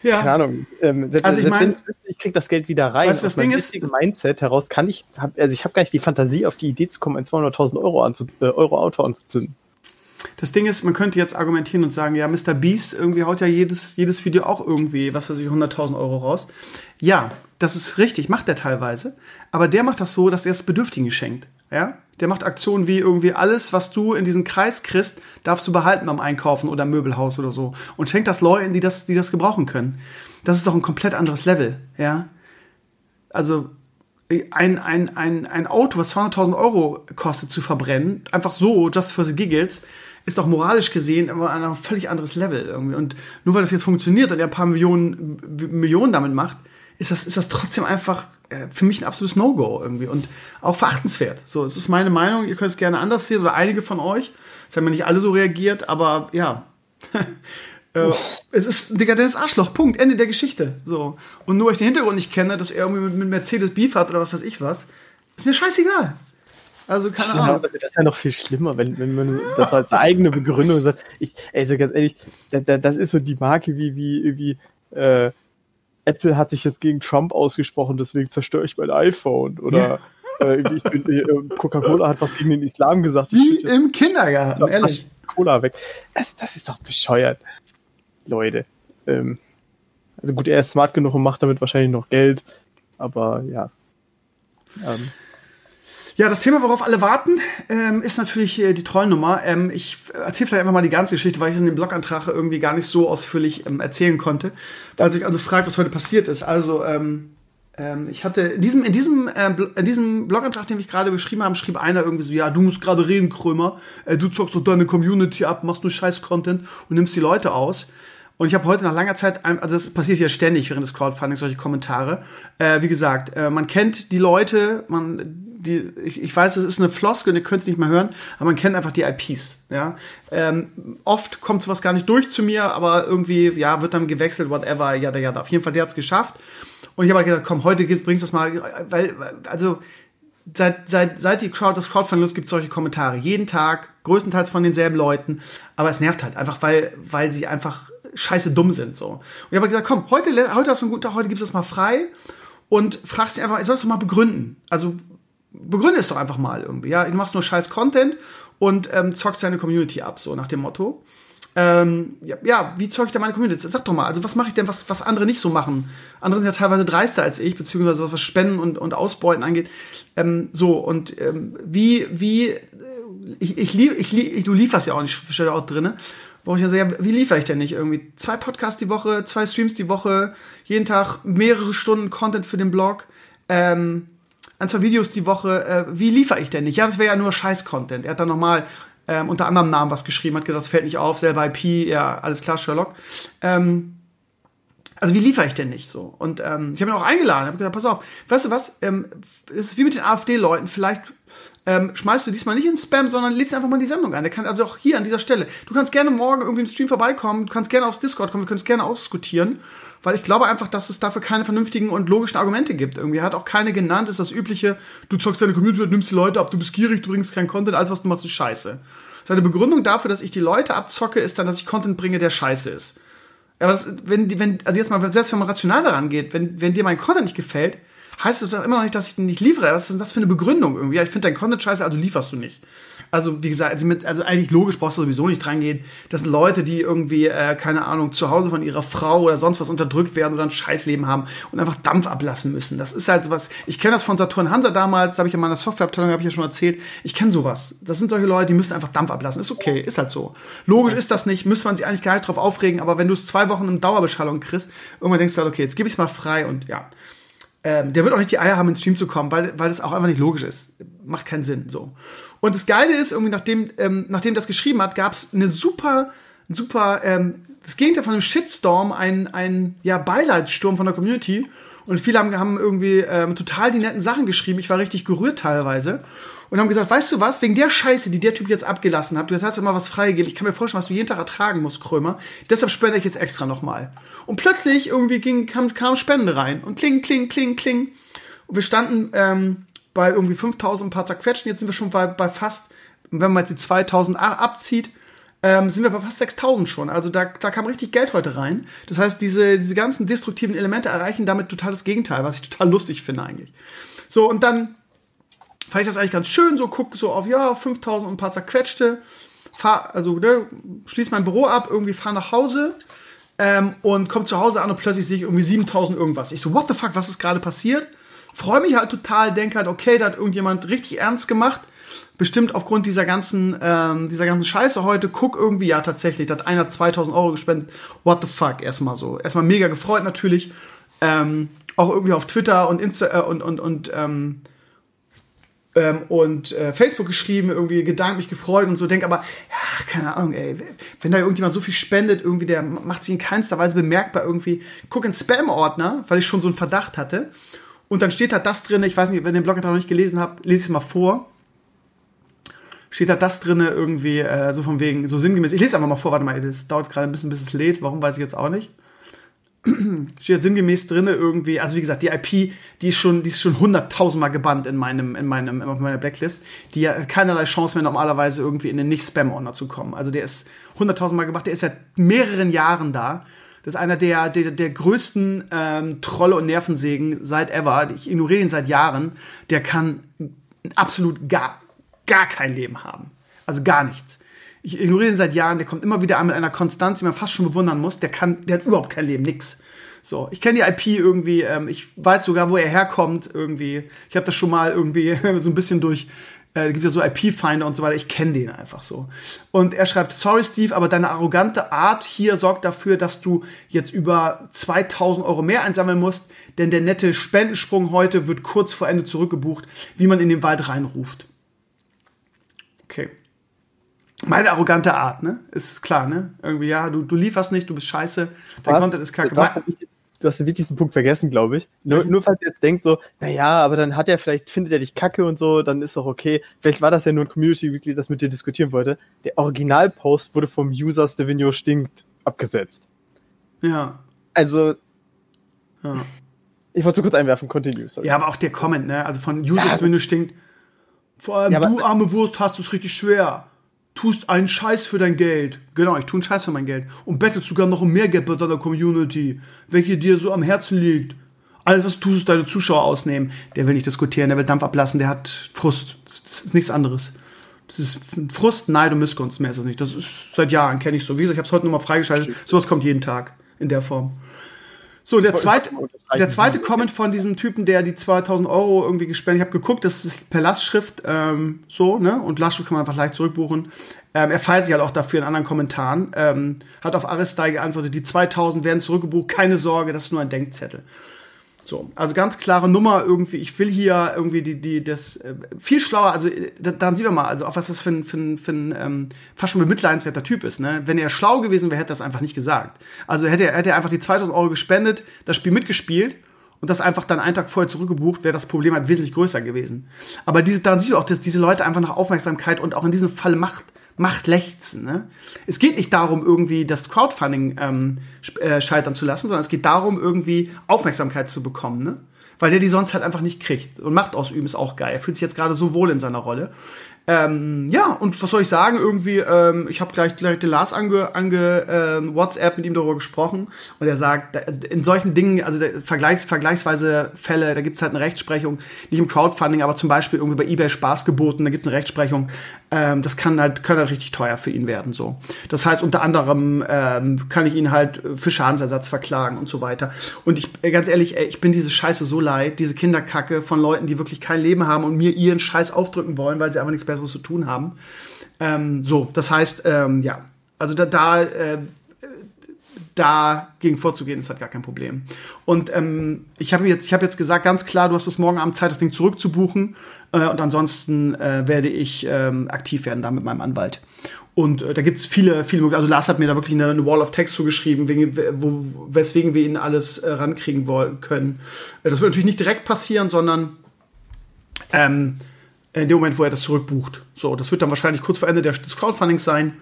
ja. keine Ahnung. Ähm, selbst, also ich meine, ich krieg das Geld wieder rein. Weißt, das Ding ist, Mindset heraus kann ich, hab, also ich habe gar nicht die Fantasie, auf die Idee zu kommen, ein 200.000 Euro, äh, Euro Auto anzuzünden. Das Ding ist, man könnte jetzt argumentieren und sagen, ja, Mr. Beast irgendwie haut ja jedes, jedes Video auch irgendwie, was weiß ich, 100.000 Euro raus. Ja, das ist richtig, macht er teilweise. Aber der macht das so, dass er es Bedürftigen schenkt. Ja? Der macht Aktionen wie irgendwie alles, was du in diesen Kreis kriegst, darfst du behalten beim Einkaufen oder Möbelhaus oder so. Und schenkt das Leuten, die das, die das gebrauchen können. Das ist doch ein komplett anderes Level, ja. Also, ein, ein, ein, ein Auto, was 200.000 Euro kostet zu verbrennen, einfach so, just for the giggles, ist doch moralisch gesehen aber ein völlig anderes Level irgendwie. Und nur weil das jetzt funktioniert und er ein paar Millionen, Millionen damit macht, ist das, ist das trotzdem einfach äh, für mich ein absolutes No-Go irgendwie und auch verachtenswert. So, es ist meine Meinung, ihr könnt es gerne anders sehen oder einige von euch. Es haben ja nicht alle so reagiert, aber ja. äh, es ist ein dekadentes Arschloch, Punkt, Ende der Geschichte. So. Und nur weil ich den Hintergrund nicht kenne, dass er irgendwie mit, mit Mercedes Beef hat oder was weiß ich was, ist mir scheißegal. Also keine das Ahnung. das ist ja noch viel schlimmer, wenn, wenn man das als eigene Begründung sagt. Ich, also ganz ehrlich, das, ist so die Marke wie, wie, wie, äh, Apple hat sich jetzt gegen Trump ausgesprochen, deswegen zerstöre ich mein iPhone. Oder ja. äh, äh, Coca-Cola hat was gegen den Islam gesagt. Wie im Kindergarten, ehrlich. Cola weg. Das, das ist doch bescheuert. Leute. Ähm, Also gut, er ist smart genug und macht damit wahrscheinlich noch Geld, aber ja. Ähm. Ja, das Thema, worauf alle warten, ähm, ist natürlich äh, die Trollnummer. Ähm, ich erzähle vielleicht einfach mal die ganze Geschichte, weil ich es in dem Blogantrag irgendwie gar nicht so ausführlich ähm, erzählen konnte. Weil sich also fragt, was heute passiert ist. Also, ähm, ähm, ich hatte in diesem, in diesem, äh, in diesem Blogantrag, den ich gerade beschrieben habe, schrieb einer irgendwie so, ja, du musst gerade reden, Krömer. Äh, du zockst doch deine Community ab, machst nur scheiß Content und nimmst die Leute aus. Und ich habe heute nach langer Zeit, also es passiert ja ständig während des Crowdfundings solche Kommentare. Äh, wie gesagt, äh, man kennt die Leute, man, die, ich, ich weiß, es ist eine Floskel und ihr könnt es nicht mehr hören, aber man kennt einfach die IPs. Ja, ähm, oft kommt sowas gar nicht durch zu mir, aber irgendwie ja wird dann gewechselt, whatever, ja, ja, Auf jeden Fall, der hat's geschafft. Und ich habe halt gesagt, komm, heute bringst du das mal, weil, also seit, seit, seit die Crowd, das Crowdfunding los gibt solche Kommentare. Jeden Tag, größtenteils von denselben Leuten. Aber es nervt halt einfach, weil, weil sie einfach scheiße dumm sind. So. Und ich habe gesagt, komm, heute, heute hast du einen guten Tag, heute gibst du das mal frei und fragst sie einfach, sollst du mal begründen. Also begründe es doch einfach mal irgendwie. Ja, du machst nur scheiß Content und ähm, zockst deine Community ab, so nach dem Motto. Ähm, ja, ja, wie zeuge ich da meine Community? Sag doch mal, also was mache ich denn, was, was andere nicht so machen? Andere sind ja teilweise dreister als ich, beziehungsweise was Spenden und, und Ausbeuten angeht. Ähm, so, und ähm, wie, wie, äh, ich, ich, lieb, ich, ich, du lieferst ja auch nicht, steht auch drin, wo ich dann sage, ja, wie liefere ich denn nicht? Irgendwie zwei Podcasts die Woche, zwei Streams die Woche, jeden Tag mehrere Stunden Content für den Blog, ähm, ein, zwei Videos die Woche, äh, wie liefere ich denn nicht? Ja, das wäre ja nur Scheiß-Content. Er hat dann nochmal ähm, unter anderem Namen was geschrieben, hat gesagt, das fällt nicht auf, selber IP, ja, alles klar, Sherlock. Ähm, also wie liefere ich denn nicht so? Und ähm, ich habe ihn auch eingeladen, habe gesagt, pass auf, weißt du was, ähm, es ist wie mit den AfD-Leuten, vielleicht ähm, schmeißt du diesmal nicht in Spam, sondern lädst einfach mal die Sendung ein. Der kann also auch hier an dieser Stelle. Du kannst gerne morgen irgendwie im Stream vorbeikommen, du kannst gerne aufs Discord kommen, wir können es gerne ausdiskutieren weil ich glaube einfach, dass es dafür keine vernünftigen und logischen Argumente gibt. Irgendwie hat auch keine genannt, ist das übliche, du zockst deine Community, nimmst die Leute ab, du bist gierig, du bringst keinen Content, alles was du machst ist scheiße. Seine Begründung dafür, dass ich die Leute abzocke, ist dann, dass ich Content bringe, der scheiße ist. Aber das, wenn, wenn, also jetzt mal, selbst wenn man rational daran geht, wenn, wenn dir mein Content nicht gefällt, heißt das doch immer noch nicht, dass ich den nicht liefere. Was ist denn das für eine Begründung irgendwie? Ja, ich finde dein Content scheiße, also lieferst du nicht. Also, wie gesagt, also, mit, also eigentlich logisch brauchst du sowieso nicht dran gehen. Das sind Leute, die irgendwie, äh, keine Ahnung, zu Hause von ihrer Frau oder sonst was unterdrückt werden oder ein Scheißleben haben und einfach Dampf ablassen müssen. Das ist halt sowas. Ich kenne das von Saturn Hansa damals, habe ich in meiner Softwareabteilung, habe ich ja schon erzählt. Ich kenne sowas. Das sind solche Leute, die müssen einfach Dampf ablassen. Ist okay, ist halt so. Logisch ist das nicht, müsste man sich eigentlich gar nicht drauf aufregen, aber wenn du es zwei Wochen in Dauerbeschallung kriegst, irgendwann denkst du halt, okay, jetzt gebe ich es mal frei und ja. Ähm, der wird auch nicht die Eier haben, ins Stream zu kommen, weil, weil das auch einfach nicht logisch ist. Macht keinen Sinn, so. Und das Geile ist, irgendwie nachdem, ähm, nachdem das geschrieben hat, gab es eine super, super, ähm, das Gegenteil von einem Shitstorm, ein, ein ja, Beileidssturm von der Community. Und viele haben, haben irgendwie ähm, total die netten Sachen geschrieben. Ich war richtig gerührt teilweise. Und haben gesagt, weißt du was, wegen der Scheiße, die der Typ jetzt abgelassen hat, du hast mal was freigegeben. Ich kann mir vorstellen, was du jeden Tag ertragen musst, Krömer. Deshalb spende ich jetzt extra nochmal. Und plötzlich irgendwie ging, kam, kam Spende rein. Und kling, kling, kling, kling. Und wir standen ähm, bei irgendwie 5000 ein paar zerquetschen. Jetzt sind wir schon bei, bei fast, wenn man jetzt die 2000 abzieht, ähm, sind wir bei fast 6000 schon. Also da, da kam richtig Geld heute rein. Das heißt, diese, diese ganzen destruktiven Elemente erreichen damit total das Gegenteil, was ich total lustig finde eigentlich. So, und dann fand ich das eigentlich ganz schön, so guck so auf, ja, 5000 und ein paar zerquetschte, fahr, also, ne, schließ mein Büro ab, irgendwie fahr nach Hause, ähm, und komm zu Hause an und plötzlich sehe ich irgendwie 7000 irgendwas. Ich so, what the fuck, was ist gerade passiert? Freue mich halt total, denke halt, okay, da hat irgendjemand richtig ernst gemacht. Bestimmt aufgrund dieser ganzen, ähm, dieser ganzen Scheiße heute, guck irgendwie, ja, tatsächlich, da hat einer 2000 Euro gespendet. What the fuck, erstmal so. Erstmal mega gefreut natürlich. Ähm, auch irgendwie auf Twitter und Insta äh, und, und, und, ähm, ähm, und äh, Facebook geschrieben, irgendwie Gedanken mich gefreut und so, denk aber, ja, keine Ahnung, ey, wenn da irgendjemand so viel spendet, irgendwie, der macht sich in keinster Weise bemerkbar irgendwie, guck in Spam-Ordner, weil ich schon so einen Verdacht hatte und dann steht da das drin, ich weiß nicht, wenn ihr den Blog noch nicht gelesen habt, lese ich es mal vor. Steht da das drin irgendwie, äh, so von wegen, so sinngemäß. Ich lese einfach mal vor, warte mal, das dauert gerade ein bisschen, bis es lädt. Warum weiß ich jetzt auch nicht. steht sinngemäß drin irgendwie, also wie gesagt, die IP, die ist schon, die ist schon hunderttausendmal gebannt in meinem, in meinem, in meiner Blacklist. Die hat keinerlei Chance mehr normalerweise irgendwie in den Nicht-Spam-Ordner zu kommen. Also der ist hunderttausendmal gemacht, der ist seit mehreren Jahren da. Das ist einer der, der, der größten ähm, Trolle und Nervensägen seit ever. Ich ignoriere ihn seit Jahren. Der kann absolut gar, gar kein Leben haben. Also gar nichts. Ich ignoriere ihn seit Jahren. Der kommt immer wieder an mit einer Konstanz, die man fast schon bewundern muss. Der kann, der hat überhaupt kein Leben, nix. So, ich kenne die IP irgendwie, ähm, ich weiß sogar, wo er herkommt irgendwie. Ich habe das schon mal irgendwie so ein bisschen durch äh, gibt ja so IP-Finder und so weiter. Ich kenne den einfach so. Und er schreibt, sorry Steve, aber deine arrogante Art hier sorgt dafür, dass du jetzt über 2000 Euro mehr einsammeln musst, denn der nette Spendensprung heute wird kurz vor Ende zurückgebucht, wie man in den Wald reinruft. Okay. Meine arrogante Art, ne? Ist klar, ne? Irgendwie, ja, du, du lieferst nicht, du bist scheiße, dein Was? Content ist kacke du hast den wichtigsten Punkt vergessen, glaube ich. Nur, nur falls ihr jetzt denkt so, naja, aber dann hat er vielleicht, findet er dich kacke und so, dann ist doch okay. Vielleicht war das ja nur ein Community-Mitglied, das mit dir diskutieren wollte. Der Originalpost wurde vom User Stevino stinkt abgesetzt. Ja. Also. Ja. Ich wollte so kurz einwerfen, continue. Sorry. Ja, aber auch der Comment, ne? Also von User ja. Stevino stinkt. Vor allem ja, du, arme Wurst, hast es richtig schwer tust einen Scheiß für dein Geld. Genau, ich tue einen Scheiß für mein Geld. Und bettelst sogar noch um mehr Geld bei deiner Community, welche dir so am Herzen liegt. Alles, was du tust, ist deine Zuschauer ausnehmen. Der will nicht diskutieren, der will Dampf ablassen, der hat Frust. Das ist nichts anderes. Das ist Frust, Neid und Missgunst, mehr ist das nicht. Das ist seit Jahren, kenne ich so. Wie gesagt, ich habe es heute nochmal freigeschaltet. Sowas kommt jeden Tag in der Form. So, der zweite, der zweite Comment von diesem Typen, der die 2000 Euro irgendwie gespendet, ich habe geguckt, das ist per Lastschrift ähm, so, ne? Und Lastschrift kann man einfach leicht zurückbuchen. Ähm, er feiert sich halt auch dafür in anderen Kommentaren. Ähm, hat auf Aristai geantwortet, die 2000 werden zurückgebucht, keine Sorge, das ist nur ein Denkzettel. So, also ganz klare Nummer irgendwie. Ich will hier irgendwie die, die, das äh, viel schlauer. Also äh, da, dann sieht man mal, also auch was das für ein, für ein, für ein ähm, fast schon bemitleidenswerter Typ ist. Ne? Wenn er schlau gewesen wäre, hätte er das einfach nicht gesagt. Also hätte er, hätte er einfach die 2000 Euro gespendet, das Spiel mitgespielt und das einfach dann einen Tag vorher zurückgebucht, wäre das Problem halt wesentlich größer gewesen. Aber diese, dann siehst du auch, dass diese Leute einfach nach Aufmerksamkeit und auch in diesem Fall Macht macht lechzen. Ne? Es geht nicht darum, irgendwie das Crowdfunding ähm, äh, scheitern zu lassen, sondern es geht darum, irgendwie Aufmerksamkeit zu bekommen. Ne? Weil der die sonst halt einfach nicht kriegt. Und Macht ausüben ist auch geil. Er fühlt sich jetzt gerade so wohl in seiner Rolle. Ähm, ja, und was soll ich sagen? Irgendwie, ähm, ich habe gleich, gleich den Lars ange, ange äh, WhatsApp mit ihm darüber gesprochen und er sagt, in solchen Dingen, also Vergleichs, vergleichsweise Fälle, da gibt's halt eine Rechtsprechung, nicht im Crowdfunding, aber zum Beispiel irgendwie bei eBay Spaß geboten, da gibt's eine Rechtsprechung. Ähm, das kann halt, kann halt richtig teuer für ihn werden. so. Das heißt, unter anderem ähm, kann ich ihn halt für Schadensersatz verklagen und so weiter. Und ich, ganz ehrlich, ey, ich bin diese Scheiße so leid, diese Kinderkacke von Leuten, die wirklich kein Leben haben und mir ihren Scheiß aufdrücken wollen, weil sie einfach nichts besser Besseres zu tun haben. Ähm, so, das heißt, ähm, ja, also da, da äh, dagegen vorzugehen, ist halt gar kein Problem. Und ähm, ich habe jetzt, habe jetzt gesagt, ganz klar, du hast bis morgen Abend Zeit, das Ding zurückzubuchen. Äh, und ansonsten äh, werde ich ähm, aktiv werden da mit meinem Anwalt. Und äh, da gibt's viele, viele Möglichkeiten. Also Lars hat mir da wirklich eine, eine Wall of Text zugeschrieben, wegen, wo, weswegen wir ihn alles äh, rankriegen wollen können. Äh, das wird natürlich nicht direkt passieren, sondern ähm, in dem Moment, wo er das zurückbucht. So, das wird dann wahrscheinlich kurz vor Ende des Crowdfundings sein.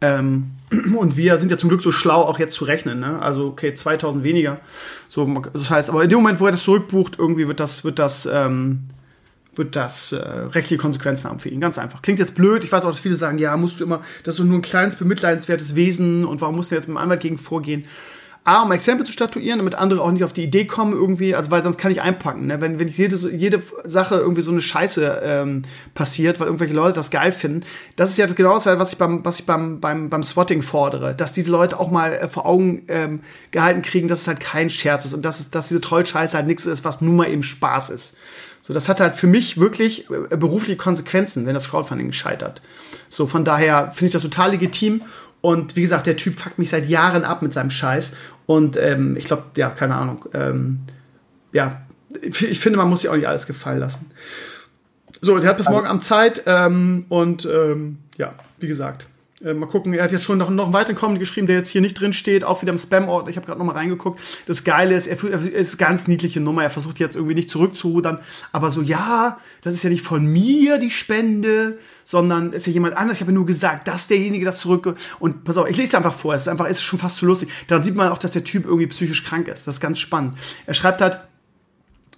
Ähm, und wir sind ja zum Glück so schlau, auch jetzt zu rechnen. Ne? Also, okay, 2000 weniger. So, das heißt, aber in dem Moment, wo er das zurückbucht, irgendwie wird das, wird das, ähm, wird das äh, rechtliche Konsequenzen haben für ihn. Ganz einfach. Klingt jetzt blöd. Ich weiß auch, dass viele sagen, ja, musst du immer, das ist nur ein kleines bemitleidenswertes Wesen und warum musst du jetzt mit dem Anwalt gegen vorgehen? A, um Exempel zu statuieren, damit andere auch nicht auf die Idee kommen irgendwie, also weil sonst kann ich einpacken. Ne? Wenn, wenn jede, jede Sache irgendwie so eine Scheiße ähm, passiert, weil irgendwelche Leute das geil finden, das ist ja das genau das, was ich beim, was ich beim, beim, beim Swatting fordere, dass diese Leute auch mal äh, vor Augen ähm, gehalten kriegen, dass es halt kein Scherz ist und dass, es, dass diese Trollscheiße halt nichts ist, was nun mal eben Spaß ist. So, das hat halt für mich wirklich äh, berufliche Konsequenzen, wenn das Crowdfunding scheitert. So, von daher finde ich das total legitim und wie gesagt, der Typ fuckt mich seit Jahren ab mit seinem Scheiß. Und ähm, ich glaube, ja, keine Ahnung. Ähm, ja, ich finde, man muss sich auch nicht alles gefallen lassen. So, der hat bis morgen Abend Zeit. Ähm, und ähm, ja, wie gesagt, äh, mal gucken, er hat jetzt schon noch, noch einen weiteren Comment geschrieben, der jetzt hier nicht drin steht, auch wieder im Spam-Ordner. Ich habe gerade noch mal reingeguckt. Das Geile ist, er, er ist ganz niedliche Nummer. Er versucht jetzt irgendwie nicht zurückzurudern, aber so, ja, das ist ja nicht von mir die Spende, sondern ist ja jemand anders. Ich habe nur gesagt, dass derjenige das zurück und pass auf, ich lese es einfach vor. Es ist einfach, es ist schon fast zu lustig. Dann sieht man auch, dass der Typ irgendwie psychisch krank ist. Das ist ganz spannend. Er schreibt halt,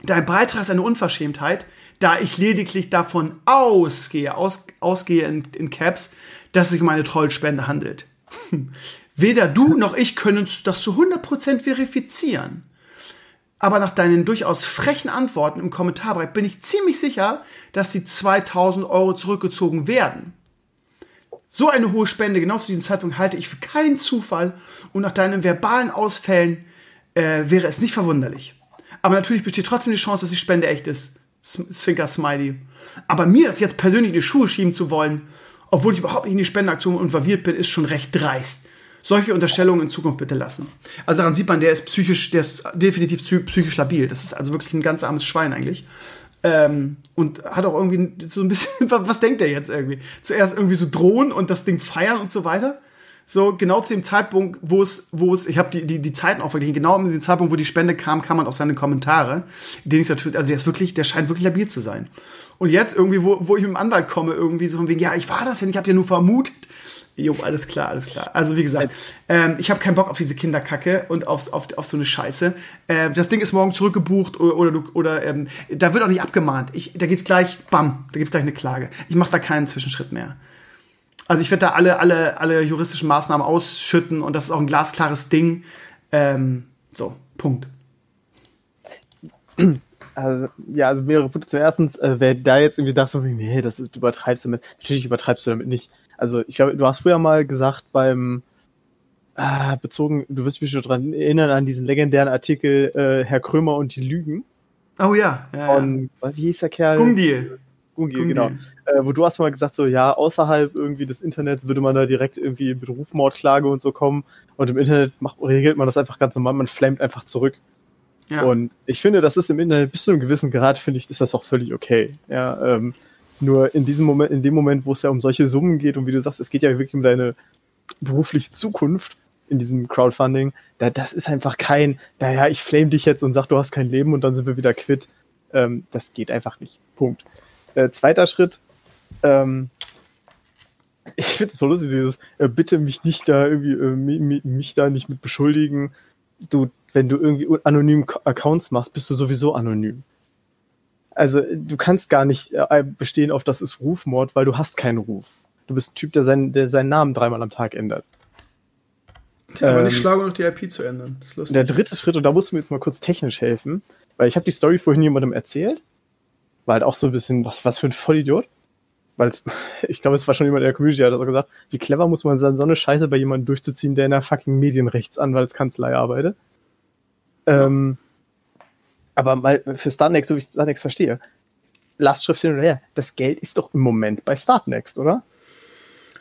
dein Beitrag ist eine Unverschämtheit, da ich lediglich davon ausgehe, aus, ausgehe in, in Caps, dass es sich um eine Trollspende handelt. Weder du noch ich können das zu 100% verifizieren. Aber nach deinen durchaus frechen Antworten im Kommentarbereich bin ich ziemlich sicher, dass die 2000 Euro zurückgezogen werden. So eine hohe Spende genau zu diesem Zeitpunkt halte ich für keinen Zufall und nach deinen verbalen Ausfällen äh, wäre es nicht verwunderlich. Aber natürlich besteht trotzdem die Chance, dass die Spende echt ist. Zwinker Smiley. Aber mir das jetzt persönlich in die Schuhe schieben zu wollen, obwohl ich überhaupt nicht in die Spendenaktion involviert bin, ist schon recht dreist. Solche Unterstellungen in Zukunft bitte lassen. Also daran sieht man, der ist psychisch, der ist definitiv psychisch labil. Das ist also wirklich ein ganz armes Schwein eigentlich. Ähm, und hat auch irgendwie so ein bisschen, was denkt er jetzt irgendwie? Zuerst irgendwie so drohen und das Ding feiern und so weiter. So, genau zu dem Zeitpunkt, wo es, wo es, ich habe die, die, die Zeiten auch verglichen, genau in dem Zeitpunkt, wo die Spende kam, kam man auch seine Kommentare, den ich natürlich, also der ist wirklich, der scheint wirklich labil zu sein. Und jetzt irgendwie, wo, wo ich mit dem Anwalt komme, irgendwie so von wegen, ja, ich war das ja nicht, ich habe ja nur vermutet. Jo, alles klar, alles klar. Also wie gesagt, ähm, ich habe keinen Bock auf diese Kinderkacke und auf, auf, auf so eine Scheiße. Äh, das Ding ist morgen zurückgebucht oder, oder, oder ähm, da wird auch nicht abgemahnt. Ich, da geht's gleich, bam, da gibt's gleich eine Klage. Ich mache da keinen Zwischenschritt mehr. Also ich werde da alle, alle, alle juristischen Maßnahmen ausschütten und das ist auch ein glasklares Ding. Ähm, so, Punkt. Also, ja, also mehrere Punkte. Zum ersten, äh, wer da jetzt irgendwie dachte, nee, das ist, du übertreibst damit. Natürlich übertreibst du damit nicht. Also, ich glaube, du hast früher mal gesagt beim, ah, bezogen, du wirst mich schon dran erinnern an diesen legendären Artikel, äh, Herr Krömer und die Lügen. Oh ja, ja. Und, wie hieß der Kerl? Gungdil. Gungdil, genau. Äh, wo du hast mal gesagt, so, ja, außerhalb irgendwie des Internets würde man da direkt irgendwie mit Rufmordklage und so kommen. Und im Internet macht, regelt man das einfach ganz normal, man flammt einfach zurück. Ja. Und ich finde, das ist im Internet bis zu einem gewissen Grad, finde ich, ist das auch völlig okay. Ja, ähm, nur in diesem Moment, in dem Moment, wo es ja um solche Summen geht und wie du sagst, es geht ja wirklich um deine berufliche Zukunft in diesem Crowdfunding, da, das ist einfach kein, naja, ich flame dich jetzt und sag, du hast kein Leben und dann sind wir wieder quitt. Ähm, das geht einfach nicht. Punkt. Äh, zweiter Schritt, ähm, ich finde es so lustig, dieses, äh, bitte mich nicht da irgendwie, äh, mich, mich da nicht mit beschuldigen. Du, wenn du irgendwie anonym Accounts machst, bist du sowieso anonym. Also du kannst gar nicht äh, bestehen auf das ist Rufmord, weil du hast keinen Ruf. Du bist ein Typ, der, sein, der seinen Namen dreimal am Tag ändert. Ja, aber ähm, nicht schlagen, noch die IP zu ändern. Das ist lustig. Der dritte Schritt, und da musst du mir jetzt mal kurz technisch helfen, weil ich habe die Story vorhin jemandem erzählt, war halt auch so ein bisschen, was, was für ein Vollidiot. Weil es, ich glaube, es war schon jemand in der Community, der hat gesagt, wie clever muss man sein, so eine Scheiße bei jemandem durchzuziehen, der in der fucking Medienrechtsanwaltskanzlei arbeitet. Ähm, aber mal für Startnext, so wie ich Startnext verstehe, Lastschrift hin und her, das Geld ist doch im Moment bei Startnext, oder?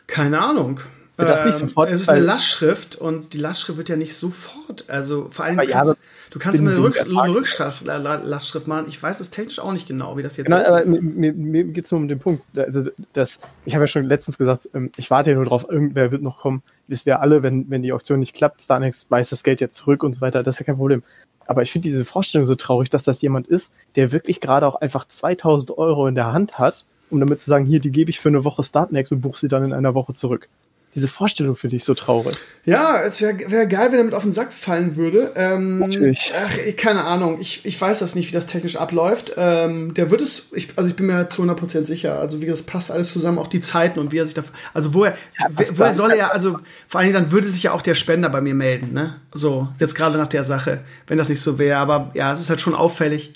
Keine Ahnung. Wird das nicht ähm, sofort? Es ist eine Lastschrift und die Lastschrift wird ja nicht sofort. Also vor allem. Ja, kannst, du kannst immer eine, Rück, eine Rückschrift, Lastschrift machen. Ich weiß es technisch auch nicht genau, wie das jetzt genau, ist. Aber mir, mir geht es nur um den Punkt. Also, dass, ich habe ja schon letztens gesagt, ähm, ich warte ja nur drauf, irgendwer wird noch kommen. Bis wir alle, wenn, wenn die Auktion nicht klappt, Starnex weiß das Geld jetzt zurück und so weiter. Das ist ja kein Problem. Aber ich finde diese Vorstellung so traurig, dass das jemand ist, der wirklich gerade auch einfach 2000 Euro in der Hand hat, um damit zu sagen, hier, die gebe ich für eine Woche Startnext und buche sie dann in einer Woche zurück diese Vorstellung finde ich so traurig. Ja, es wäre wär geil, wenn er mit auf den Sack fallen würde. Ähm, Natürlich. Ach, keine Ahnung. Ich, ich weiß das nicht, wie das technisch abläuft. Ähm, der wird es, ich, also ich bin mir zu 100% sicher. Also wie das passt alles zusammen, auch die Zeiten und wie er sich da, also wo er, ja, woher soll er, also vor allen Dingen dann würde sich ja auch der Spender bei mir melden, ne? So, jetzt gerade nach der Sache, wenn das nicht so wäre. Aber ja, es ist halt schon auffällig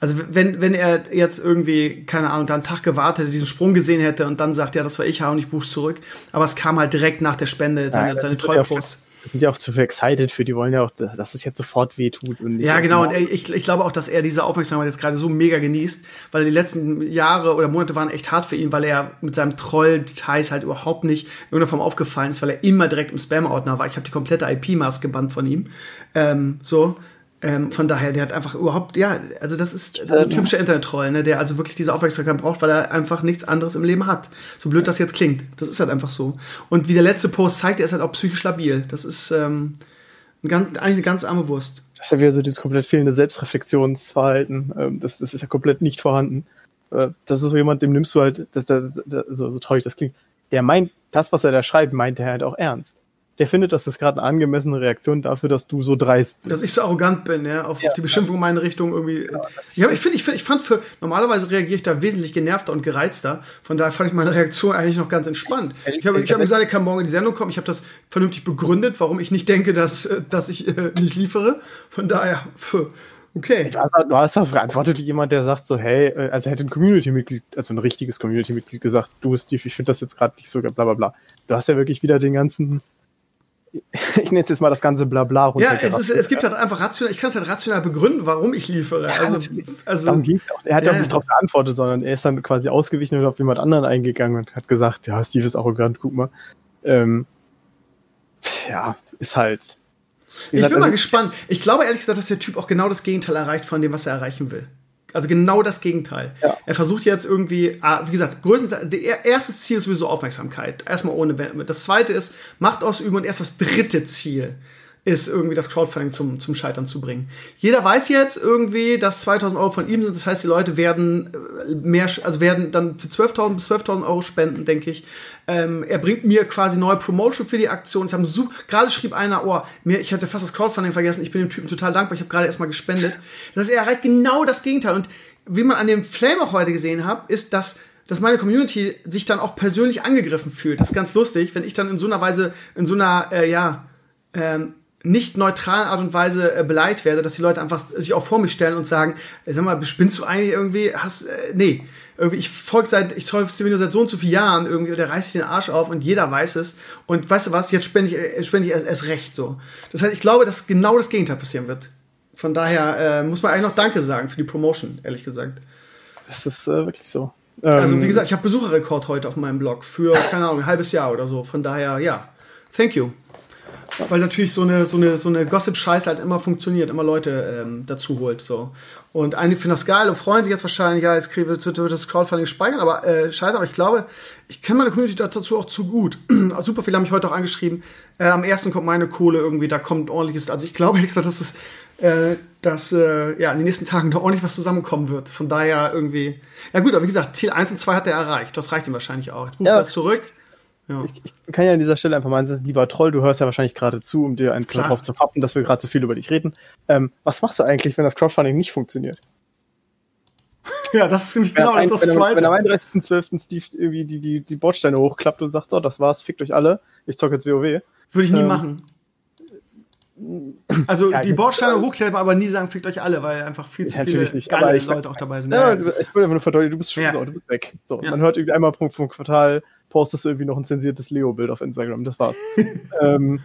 also wenn, wenn er jetzt irgendwie, keine Ahnung, da einen Tag gewartet hätte, diesen Sprung gesehen hätte und dann sagt, ja, das war ich, hau und ich buch's zurück. Aber es kam halt direkt nach der Spende, seine, ja, seine Trollpost. sind ja auch zu excited für, die wollen ja auch, dass es jetzt sofort wehtut. Und ja, genau, und ich, ich glaube auch, dass er diese Aufmerksamkeit jetzt gerade so mega genießt, weil die letzten Jahre oder Monate waren echt hart für ihn, weil er mit seinem Troll-Details halt überhaupt nicht in irgendeiner Form aufgefallen ist, weil er immer direkt im Spam-Ordner war. Ich habe die komplette IP-Mask gebannt von ihm. Ähm, so. Ähm, von daher, der hat einfach überhaupt, ja, also das ist, das ist ein typischer Internet-Troll, ne, der also wirklich diese Aufmerksamkeit braucht, weil er einfach nichts anderes im Leben hat. So blöd das jetzt klingt. Das ist halt einfach so. Und wie der letzte Post zeigt, er ist halt auch psychisch labil. Das ist ähm, ein ganz, eigentlich eine ganz arme Wurst. Das ist ja wieder so dieses komplett fehlende Selbstreflexionsverhalten. Ähm, das, das ist ja komplett nicht vorhanden. Äh, das ist so jemand, dem nimmst du halt, das, das, das, so, so traurig das klingt, der meint, das, was er da schreibt, meint er halt auch ernst der findet, das ist gerade eine angemessene Reaktion dafür, dass du so dreist bist. Dass ich so arrogant bin, ja, auf, ja, auf die Beschimpfung in meine Richtung irgendwie. Ja, ja ich finde, ich, find, ich fand für, normalerweise reagiere ich da wesentlich genervter und gereizter. Von daher fand ich meine Reaktion eigentlich noch ganz entspannt. Ich habe ich hab gesagt, er kann morgen in die Sendung kommen. Ich habe das vernünftig begründet, warum ich nicht denke, dass, äh, dass ich äh, nicht liefere. Von daher, für, Okay. Du hast auch verantwortet wie jemand, der sagt so, hey, äh, also hätte ein Community-Mitglied, also ein richtiges Community-Mitglied gesagt, du Steve, ich finde das jetzt gerade nicht so, bla bla bla. Du hast ja wirklich wieder den ganzen ich nenne jetzt mal das ganze Blabla runter. Ja, es, ist, es gibt halt einfach rational, ich kann es halt rational begründen, warum ich liefere. Ja, also, also, Darum ging es auch. Er hat ja, auch nicht darauf geantwortet, sondern er ist dann quasi ausgewichen und auf jemand anderen eingegangen und hat gesagt, ja, Steve ist arrogant, guck mal. Ähm, ja, ist halt. Gesagt, ich bin also, mal gespannt. Ich glaube ehrlich gesagt, dass der Typ auch genau das Gegenteil erreicht von dem, was er erreichen will. Also genau das Gegenteil. Ja. Er versucht jetzt irgendwie, ah, wie gesagt, größtenteils, der erste Ziel ist sowieso Aufmerksamkeit. Erstmal ohne Das zweite ist Macht ausüben und erst das dritte Ziel ist irgendwie das Crowdfunding zum, zum Scheitern zu bringen. Jeder weiß jetzt irgendwie, dass 2000 Euro von ihm sind. Das heißt, die Leute werden äh, mehr, also werden dann für 12.000 bis 12.000 Euro spenden, denke ich. Ähm, er bringt mir quasi neue Promotion für die Aktion. Sie haben so, gerade schrieb einer, oh, mir, ich hatte fast das Crowdfunding vergessen. Ich bin dem Typen total dankbar. Ich habe gerade erstmal gespendet. Das heißt, er erreicht genau das Gegenteil. Und wie man an dem Flame auch heute gesehen hat, ist, dass dass meine Community sich dann auch persönlich angegriffen fühlt. Das ist ganz lustig, wenn ich dann in so einer Weise, in so einer, äh, ja, ähm, nicht neutralen Art und Weise äh, beleidigt werde, dass die Leute einfach sich auch vor mich stellen und sagen, ey, sag mal, spinnst du eigentlich irgendwie, hast, äh, nee, irgendwie, ich folge seit, ich folge Steven seit so und so vielen Jahren irgendwie, der reißt sich den Arsch auf und jeder weiß es und weißt du was, jetzt spende ich, äh, spende ich erst, erst recht so. Das heißt, ich glaube, dass genau das Gegenteil passieren wird. Von daher äh, muss man eigentlich noch Danke sagen für die Promotion, ehrlich gesagt. Das ist äh, wirklich so. Also, wie ähm, gesagt, ich habe Besucherrekord heute auf meinem Blog für, keine Ahnung, ein halbes Jahr oder so. Von daher, ja, thank you. Weil natürlich so eine, so eine, so eine Gossip-Scheiße halt immer funktioniert, immer Leute ähm, dazu holt. So. Und einige finden das geil und freuen sich jetzt wahrscheinlich, ja, jetzt wird, wird das Crowdfunding speichern, aber äh, scheiße, aber ich glaube, ich kenne meine Community dazu auch zu gut. Super viele haben mich heute auch angeschrieben. Äh, am ersten kommt meine Kohle irgendwie, da kommt ordentliches. Also ich glaube, ehrlich gesagt, dass es äh, dass äh, ja, in den nächsten Tagen da ordentlich was zusammenkommen wird. Von daher irgendwie. Ja gut, aber wie gesagt, Ziel 1 und 2 hat er erreicht. Das reicht ihm wahrscheinlich auch. Jetzt muss ja, er zurück. Ja. Ich, ich, kann ja an dieser Stelle einfach mal sagen, lieber Troll, du hörst ja wahrscheinlich gerade zu, um dir eins darauf zu fappen, dass wir gerade so viel über dich reden. Ähm, was machst du eigentlich, wenn das Crowdfunding nicht funktioniert? Ja, das ist nämlich genau das, das Zweite. Wenn am 31.12. Steve irgendwie die, die, die Bordsteine hochklappt und sagt, so, das war's, fickt euch alle, ich zocke jetzt WoW. Würde ich nie ähm, machen. Also ja, die Bordsteine hochkleppen, aber nie sagen, fickt euch alle, weil einfach viel zu viele nicht, geile Leute auch dabei sind. Ja, ja. Ich würde einfach nur verdeutlichen, du bist schon so, du bist weg. So, man hört irgendwie einmal Punkt vom Quartal, postest du irgendwie noch ein zensiertes Leo-Bild auf Instagram, das war's. ähm,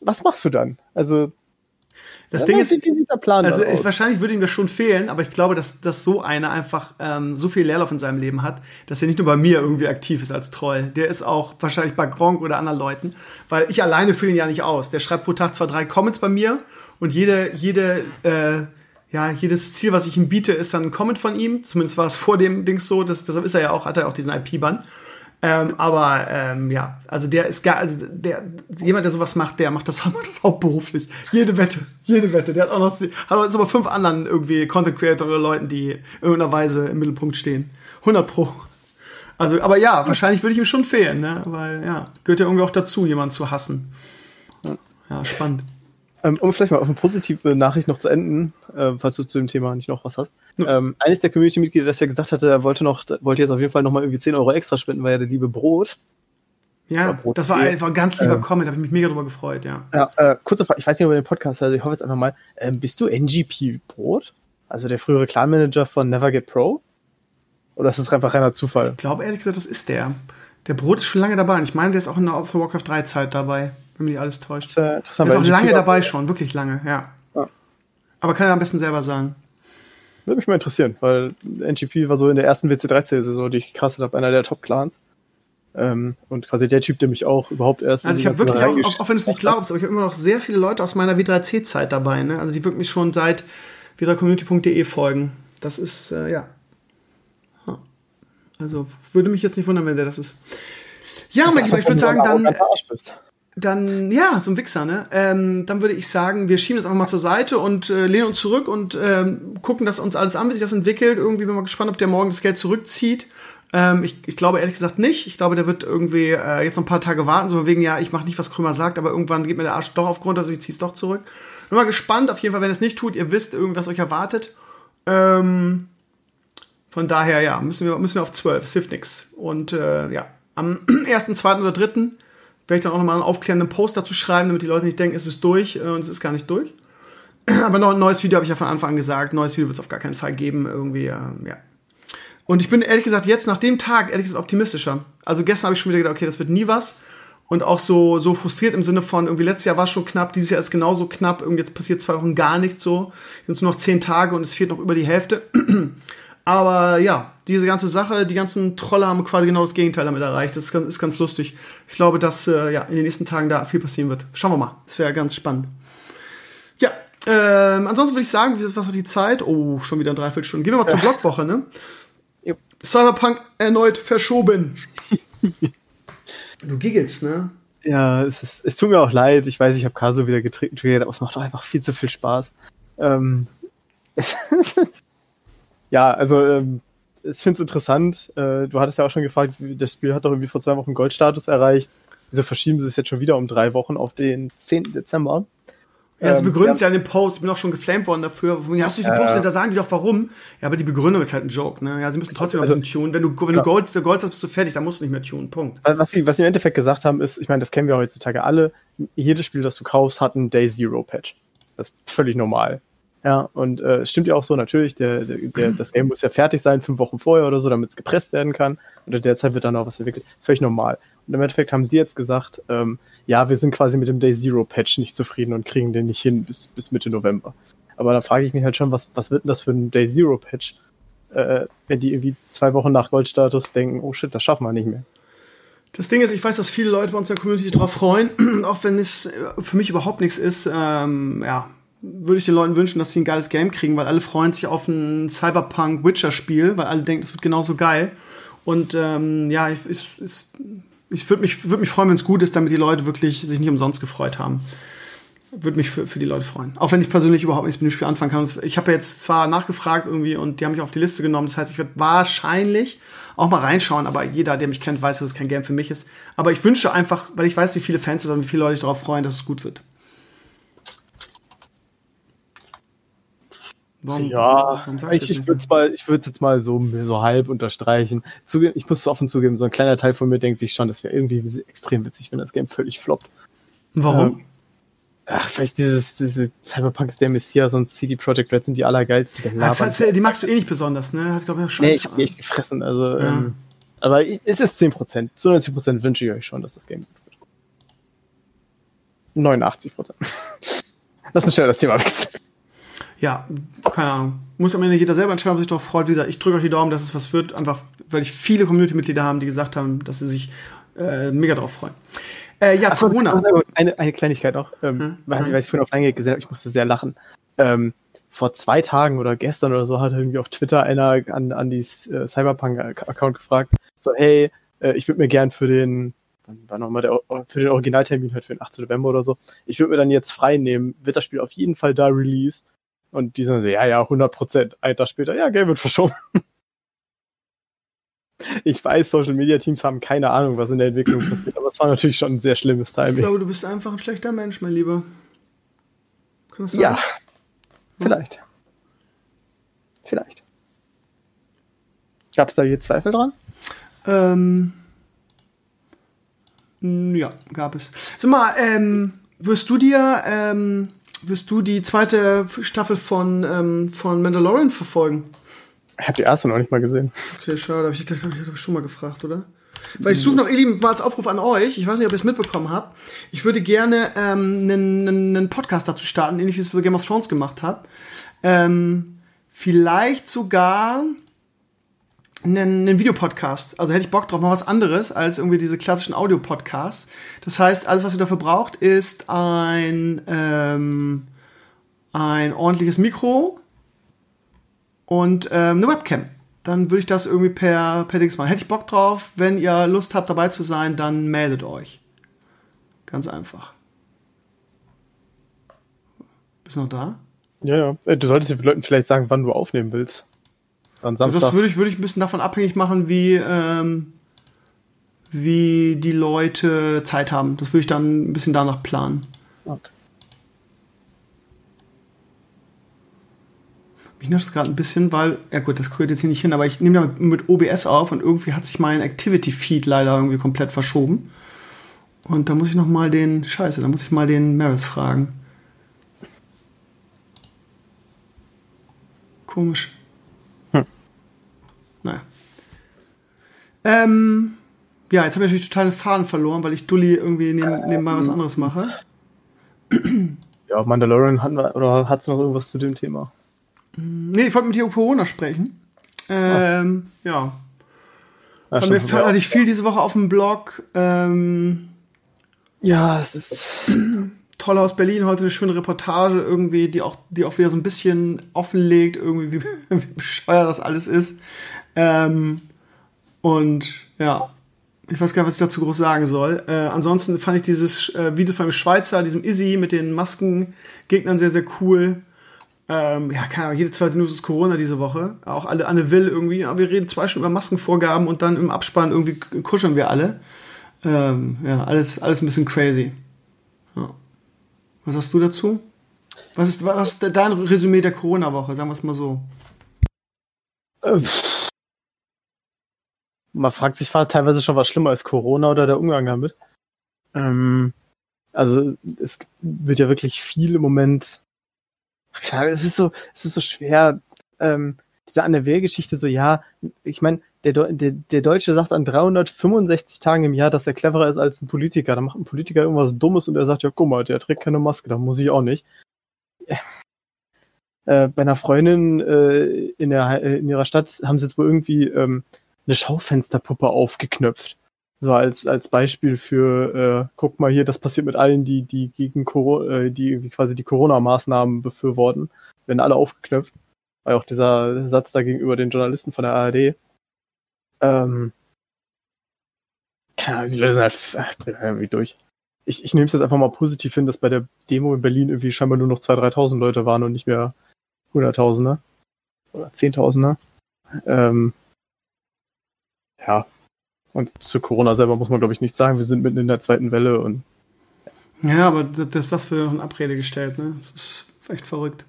was machst du dann? Also, das Ding ist, Plan also ich, wahrscheinlich würde ihm das schon fehlen, aber ich glaube, dass, dass so einer einfach ähm, so viel Leerlauf in seinem Leben hat, dass er nicht nur bei mir irgendwie aktiv ist als Troll. Der ist auch wahrscheinlich bei Gronk oder anderen Leuten, weil ich alleine fülle ihn ja nicht aus. Der schreibt pro Tag zwar drei Comments bei mir und jede, jede, äh, ja, jedes Ziel, was ich ihm biete, ist dann ein Comment von ihm. Zumindest war es vor dem Dings so, das, deshalb ist er ja auch, hat er auch diesen IP-Bann. Ähm, aber ähm, ja, also der ist gar, also der, jemand, der sowas macht, der macht das, macht das hauptberuflich. Jede Wette, jede Wette. Der hat auch noch, hat auch aber fünf anderen irgendwie Content Creator oder Leuten, die in irgendeiner Weise im Mittelpunkt stehen. 100 pro. Also, aber ja, wahrscheinlich würde ich ihm schon fehlen, ne? Weil ja, gehört ja irgendwie auch dazu, jemanden zu hassen. Ja, spannend. Ähm, um vielleicht mal auf eine positive Nachricht noch zu enden, äh, falls du zu dem Thema nicht noch was hast. Ähm, eines der Community-Mitglieder, das ja gesagt hatte, er wollte noch, wollte jetzt auf jeden Fall noch mal irgendwie 10 Euro extra spenden, weil ja der liebe Brot. Ja, Brot das war, ein, war ein ganz lieber ähm, Comment, da habe ich mich mega drüber gefreut, ja. Ja, äh, kurze Frage, ich weiß nicht über den Podcast, also ich hoffe jetzt einfach mal, ähm, bist du NGP Brot? Also der frühere Clan-Manager von Never Get Pro? Oder ist das einfach reiner Zufall? Ich glaube ehrlich gesagt, das ist der. Der Brot ist schon lange dabei und ich meine, der ist auch in der Author Warcraft 3 Zeit dabei wenn mich alles täuscht. Das, das ist auch lange dabei schon, wirklich lange, ja. ja. Aber kann er am besten selber sagen. Würde mich mal interessieren, weil NGP war so in der ersten WC13-Saison, die ich gecastet habe, einer der Top-Clans. Ähm, und quasi der Typ, der mich auch überhaupt erst. Also ich habe wirklich, auch, auch, auch, wenn du es nicht glaubst, aber ich habe immer noch sehr viele Leute aus meiner W3C-Zeit dabei, ne? Also die wirklich schon seit w3community.de folgen. Das ist, äh, ja. Also würde mich jetzt nicht wundern, wenn der das ist. Ja, mein Lieber, ich würde sagen, dann dann, ja, so ein Wichser, ne? Ähm, dann würde ich sagen, wir schieben das einfach mal zur Seite und äh, lehnen uns zurück und ähm, gucken das uns alles an, wie sich das entwickelt. Irgendwie bin ich mal gespannt, ob der morgen das Geld zurückzieht. Ähm, ich, ich glaube ehrlich gesagt nicht. Ich glaube, der wird irgendwie äh, jetzt noch ein paar Tage warten, so wegen, ja, ich mache nicht, was Krümmer sagt, aber irgendwann geht mir der Arsch doch auf Grund, also ich ziehe es doch zurück. Bin mal gespannt, auf jeden Fall, wenn es nicht tut, ihr wisst irgendwas euch erwartet. Ähm, von daher, ja, müssen wir, müssen wir auf 12, es hilft nichts. Und äh, ja, am 1., 2. oder 3 werde ich dann auch nochmal einen aufklärenden Post dazu schreiben, damit die Leute nicht denken, es ist durch äh, und es ist gar nicht durch. Aber noch ein neues Video habe ich ja von Anfang an gesagt. Neues Video wird es auf gar keinen Fall geben. Irgendwie, äh, ja. Und ich bin ehrlich gesagt jetzt nach dem Tag ehrlich gesagt optimistischer. Also gestern habe ich schon wieder gedacht, okay, das wird nie was. und auch so, so frustriert im Sinne von, irgendwie letztes Jahr war es schon knapp, dieses Jahr ist genauso knapp, irgendwie jetzt passiert zwei Wochen gar nichts so. Jetzt nur noch zehn Tage und es fehlt noch über die Hälfte. Aber ja, diese ganze Sache, die ganzen Trolle haben quasi genau das Gegenteil damit erreicht. Das ist ganz, ist ganz lustig. Ich glaube, dass äh, ja, in den nächsten Tagen da viel passieren wird. Schauen wir mal. Das wäre ganz spannend. Ja, ähm, ansonsten würde ich sagen, was war die Zeit? Oh, schon wieder ein Dreiviertelstunde. Gehen wir mal zur Blogwoche, ne? Cyberpunk erneut verschoben. du giggelst, ne? Ja, es, ist, es tut mir auch leid. Ich weiß, ich habe Caso wieder getriggert, aber es macht doch einfach viel zu viel Spaß. Ähm, ja, also ähm, ich finde es interessant. Äh, du hattest ja auch schon gefragt, das Spiel hat doch irgendwie vor zwei Wochen Goldstatus erreicht. Wieso verschieben sie es jetzt schon wieder um drei Wochen auf den 10. Dezember? Ja, sie ähm, begründen es ja in dem Post. Ich bin auch schon geflamed worden dafür. Hast du diese Post? Äh, da sagen die doch warum. Ja, aber die Begründung ist halt ein Joke. Ne? Ja, sie müssen trotzdem also, ein bisschen tunen. Wenn du, wenn ja. du Gold, Gold hast, bist du fertig. Dann musst du nicht mehr tunen. Punkt. Was sie, was sie im Endeffekt gesagt haben, ist, ich meine, das kennen wir heutzutage alle. Jedes Spiel, das du kaufst, hat einen Day Zero Patch. Das ist völlig normal. Ja, und äh, stimmt ja auch so, natürlich, der, der, der, das Game muss ja fertig sein, fünf Wochen vorher oder so, damit es gepresst werden kann. Und in der Zeit wird dann auch was entwickelt. Völlig normal. Und im Endeffekt haben sie jetzt gesagt, ähm, ja, wir sind quasi mit dem Day Zero Patch nicht zufrieden und kriegen den nicht hin bis, bis Mitte November. Aber da frage ich mich halt schon, was, was wird denn das für ein Day Zero Patch, äh, wenn die irgendwie zwei Wochen nach Goldstatus denken, oh shit, das schaffen wir nicht mehr. Das Ding ist, ich weiß, dass viele Leute bei uns in der Community darauf freuen, auch wenn es für mich überhaupt nichts ist. Ähm, ja, würde ich den Leuten wünschen, dass sie ein geiles Game kriegen, weil alle freuen sich auf ein Cyberpunk Witcher Spiel, weil alle denken, es wird genauso geil. Und ähm, ja, ich, ich, ich würde mich, würd mich freuen, wenn es gut ist, damit die Leute wirklich sich nicht umsonst gefreut haben. Würde mich für, für die Leute freuen. Auch wenn ich persönlich überhaupt nichts mit dem Spiel anfangen kann. Ich habe ja jetzt zwar nachgefragt irgendwie und die haben mich auf die Liste genommen. Das heißt, ich werde wahrscheinlich auch mal reinschauen, aber jeder, der mich kennt, weiß, dass es kein Game für mich ist. Aber ich wünsche einfach, weil ich weiß, wie viele Fans es sind und wie viele Leute sich darauf freuen, dass es gut wird. Warum, ja, warum ich, ich würde es mal, ich würde jetzt mal so, so halb unterstreichen. Zugeben, ich muss es offen zugeben, so ein kleiner Teil von mir denkt sich schon, das wäre irgendwie extrem witzig, wenn das Game völlig floppt. Warum? Ähm, ach, vielleicht dieses, diese Cyberpunk ist der Messias und CD Projekt Red sind die allergeilsten. Der also, die magst du eh nicht besonders, ne? Hat, ich, auch nee, ich hab mich echt gefressen, also, ja. ähm, aber es ist 10%. Zu 90% wünsche ich euch schon, dass das Game gut wird. 89%. Lass uns schnell das Thema wechseln ja, keine Ahnung. Muss am Ende jeder selber entscheiden, ob sich darauf freut. Wie gesagt, ich drücke euch die Daumen, dass es was wird, einfach weil ich viele Community-Mitglieder haben, die gesagt haben, dass sie sich äh, mega darauf freuen. Äh, ja, Ach, Corona. Eine, eine Kleinigkeit noch, ähm, hm, weil, hm. ich vorhin auf Eingang gesehen habe, ich musste sehr lachen. Ähm, vor zwei Tagen oder gestern oder so hat irgendwie auf Twitter einer an, an die äh, Cyberpunk-Account gefragt, so, hey, äh, ich würde mir gern für den, wann war nochmal der, für den Originaltermin halt für den 18. November oder so, ich würde mir dann jetzt frei nehmen, wird das Spiel auf jeden Fall da released und die sagen so, ja, ja, 100 Prozent. Ein Tag später, ja, Game wird verschoben. Ich weiß, Social Media Teams haben keine Ahnung, was in der Entwicklung passiert, aber es war natürlich schon ein sehr schlimmes Timing. Ich glaube, du bist einfach ein schlechter Mensch, mein Lieber. Kann das sein? Ja. Vielleicht. Vielleicht. Gab es da je Zweifel dran? Ähm, ja, gab es. Sag mal, ähm, wirst du dir ähm, wirst du die zweite Staffel von, ähm, von Mandalorian verfolgen? Ich habe die erste noch nicht mal gesehen. Okay, schade. ich dachte, ich habe schon mal gefragt, oder? Weil ich suche noch, ihr Lieben, mal als Aufruf an euch. Ich weiß nicht, ob ihr es mitbekommen habt. Ich würde gerne ähm, einen, einen Podcast dazu starten, ähnlich wie ich es für Game of Thrones gemacht habe. Ähm, vielleicht sogar einen, einen Videopodcast. Also hätte ich Bock drauf, mal was anderes als irgendwie diese klassischen Audio-Podcasts. Das heißt, alles, was ihr dafür braucht, ist ein, ähm, ein ordentliches Mikro und ähm, eine Webcam. Dann würde ich das irgendwie per, per Dings machen. Hätte ich Bock drauf. Wenn ihr Lust habt, dabei zu sein, dann meldet euch. Ganz einfach. Bist du noch da? Ja, ja. Äh, du solltest den Leuten vielleicht sagen, wann du aufnehmen willst. Am Samstag. Das würde ich, würde ich ein bisschen davon abhängig machen, wie, ähm, wie die Leute Zeit haben. Das würde ich dann ein bisschen danach planen. Okay. Mich nervt das gerade ein bisschen, weil, ja gut, das gehört jetzt hier nicht hin, aber ich nehme da mit OBS auf und irgendwie hat sich mein Activity-Feed leider irgendwie komplett verschoben. Und da muss ich noch mal den, scheiße, da muss ich mal den Maris fragen. Komisch. Ähm, ja, jetzt habe ich natürlich total den Faden verloren, weil ich Dulli irgendwie neben, nebenbei was anderes mache. Ja, Mandalorian hatten wir, oder hat es noch irgendwas zu dem Thema? Nee, ich wollte mit dir über Corona sprechen. Ähm, ah. ja. ja Von mir hatte ich viel diese Woche auf dem Blog. Ähm, ja, es ist toll aus Berlin heute eine schöne Reportage irgendwie, die auch, die auch wieder so ein bisschen offenlegt, irgendwie, wie, wie bescheuert das alles ist. Ähm, und ja, ich weiß gar nicht, was ich dazu groß sagen soll. Äh, ansonsten fand ich dieses äh, Video von dem Schweizer, diesem Izzy mit den Maskengegnern sehr, sehr cool. Ähm, ja, keine Ahnung, jede zweite News ist Corona diese Woche. Auch alle Anne Will irgendwie. Ja, wir reden zwei Stunden über Maskenvorgaben und dann im Abspann irgendwie kuscheln wir alle. Ähm, ja, alles, alles ein bisschen crazy. Ja. Was hast du dazu? Was ist, was ist dein Resümee der Corona-Woche? Sagen wir es mal so. Äh, man fragt sich teilweise schon, was schlimmer als Corona oder der Umgang damit. Ähm, also es wird ja wirklich viel im Moment. Klar, es ist so, es ist so schwer. Ähm, diese Anne Will-Geschichte so, ja, ich meine, der, der, der Deutsche sagt an 365 Tagen im Jahr, dass er cleverer ist als ein Politiker. Da macht ein Politiker irgendwas Dummes und er sagt, ja, guck mal, der trägt keine Maske, da muss ich auch nicht. Äh, bei einer Freundin äh, in, der, in ihrer Stadt haben sie jetzt wohl irgendwie ähm, eine Schaufensterpuppe aufgeknöpft. So als, als Beispiel für, äh, guck mal hier, das passiert mit allen, die, die gegen Corona, äh, die quasi die Corona-Maßnahmen befürworten, werden alle aufgeknöpft. Weil auch dieser Satz da gegenüber den Journalisten von der ARD. Ähm, keine Ahnung, die Leute sind halt ach, irgendwie durch. Ich, ich nehme es jetzt einfach mal positiv hin, dass bei der Demo in Berlin irgendwie scheinbar nur noch 2.000, 3.000 Leute waren und nicht mehr Hunderttausende oder Zehntausende. Ähm, ja. Und zu Corona selber muss man, glaube ich, nichts sagen. Wir sind mitten in der zweiten Welle und. Ja, aber das, das wird noch in Abrede gestellt, ne? Das ist echt verrückt.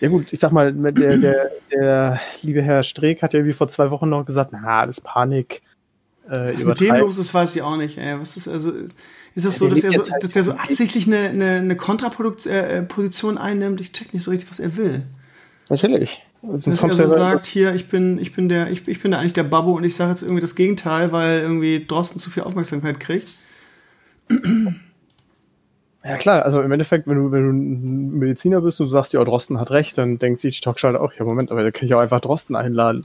Ja gut, ich sag mal, der, der, der liebe Herr Streeck hat ja wie vor zwei Wochen noch gesagt, na, das Panik. Äh, Was mit dem los ist, weiß ich auch nicht. Ey. Was ist also? Ist das so, dass er so, halt dass der so absichtlich eine, eine, eine Kontraposition äh, einnimmt? Ich check nicht so richtig, was er will. Natürlich. Sonst dass er so sagt, hier, ich bin, ich bin der, ich, ich bin da eigentlich der Babbo und ich sage jetzt irgendwie das Gegenteil, weil irgendwie Drosten zu viel Aufmerksamkeit kriegt. Ja klar, also im Endeffekt, wenn du, wenn du ein Mediziner bist und du sagst, ja, Drosten hat recht, dann denkt sich die Talkshow auch, ja Moment, aber da kann ich auch einfach Drosten einladen.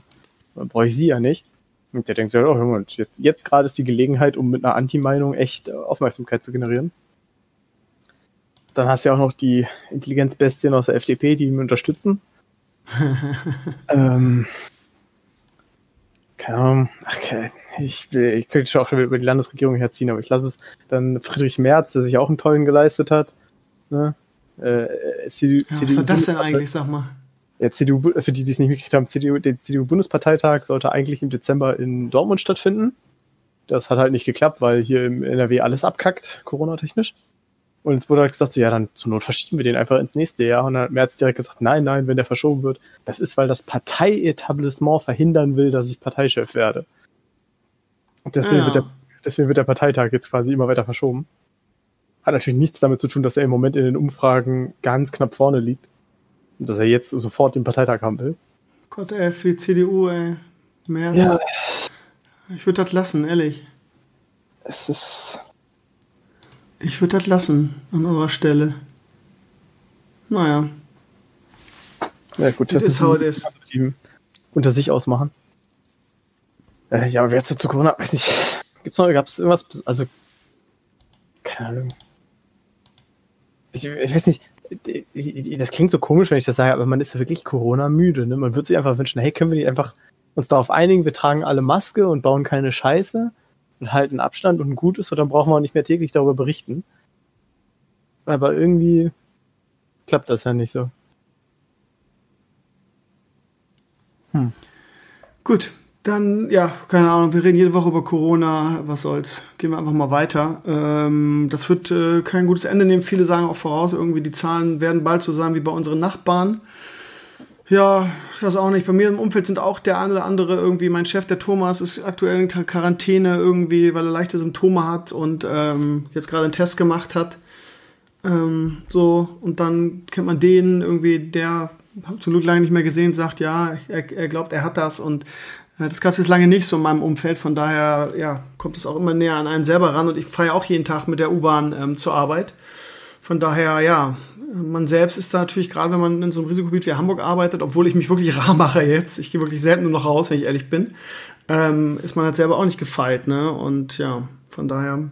Dann brauche ich sie ja nicht. Und der denkt sich, oh Moment, jetzt, jetzt gerade ist die Gelegenheit, um mit einer Anti-Meinung echt Aufmerksamkeit zu generieren. Dann hast du ja auch noch die Intelligenzbestien aus der FDP, die ihn unterstützen. ähm, keine Ahnung, ach, okay. ich, ich könnte schon auch schon wieder über die Landesregierung herziehen, aber ich lasse es dann Friedrich Merz, der sich auch einen tollen geleistet hat. Ne? Äh, CDU, ja, was war das denn eigentlich, sag mal? Ja, CDU, für die, die es nicht mitgekriegt haben, CDU, der CDU-Bundesparteitag sollte eigentlich im Dezember in Dortmund stattfinden. Das hat halt nicht geklappt, weil hier im NRW alles abkackt, Corona-technisch. Und es wurde halt gesagt, so, ja, dann zur Not verschieben wir den einfach ins nächste Jahr. Und dann hat Merz direkt gesagt, nein, nein, wenn der verschoben wird, das ist, weil das Parteietablissement verhindern will, dass ich Parteichef werde. Und deswegen, ja. wird der, deswegen wird der Parteitag jetzt quasi immer weiter verschoben. Hat natürlich nichts damit zu tun, dass er im Moment in den Umfragen ganz knapp vorne liegt. Und dass er jetzt sofort den Parteitag haben will. Gott, ey, für die CDU, ey. Merz. Ja. Ich würde das lassen, ehrlich. Es ist ich würde das lassen an eurer Stelle. Naja. Ja, gut, das ist how it is. Unter sich ausmachen. Äh, ja, aber jetzt zu Corona, weiß nicht. Gibt's noch, gab's irgendwas, also, keine Ahnung. Ich, ich weiß nicht, das klingt so komisch, wenn ich das sage, aber man ist ja wirklich Corona-müde. Ne? Man würde sich einfach wünschen, hey, können wir nicht einfach uns darauf einigen, wir tragen alle Maske und bauen keine Scheiße und halten Abstand und gut ist, und dann brauchen wir auch nicht mehr täglich darüber berichten. Aber irgendwie klappt das ja nicht so. Hm. Gut, dann, ja, keine Ahnung, wir reden jede Woche über Corona, was soll's. Gehen wir einfach mal weiter. Ähm, das wird äh, kein gutes Ende nehmen. Viele sagen auch voraus, irgendwie die Zahlen werden bald so sein wie bei unseren Nachbarn. Ja, ich weiß auch nicht. Bei mir im Umfeld sind auch der eine oder andere irgendwie. Mein Chef, der Thomas, ist aktuell in Quarantäne irgendwie, weil er leichte Symptome hat und ähm, jetzt gerade einen Test gemacht hat. Ähm, so, und dann kennt man den irgendwie, der Glück lange nicht mehr gesehen, sagt, ja, er, er glaubt, er hat das und Das gab es jetzt lange nicht so in meinem Umfeld, von daher ja, kommt es auch immer näher an einen selber ran und ich fahre ja auch jeden Tag mit der U-Bahn ähm, zur Arbeit. Von daher, ja, man selbst ist da natürlich, gerade wenn man in so einem Risikogebiet wie Hamburg arbeitet, obwohl ich mich wirklich rar mache jetzt, ich gehe wirklich selten nur noch raus, wenn ich ehrlich bin, ähm, ist man halt selber auch nicht gefeit, ne? Und ja, von daher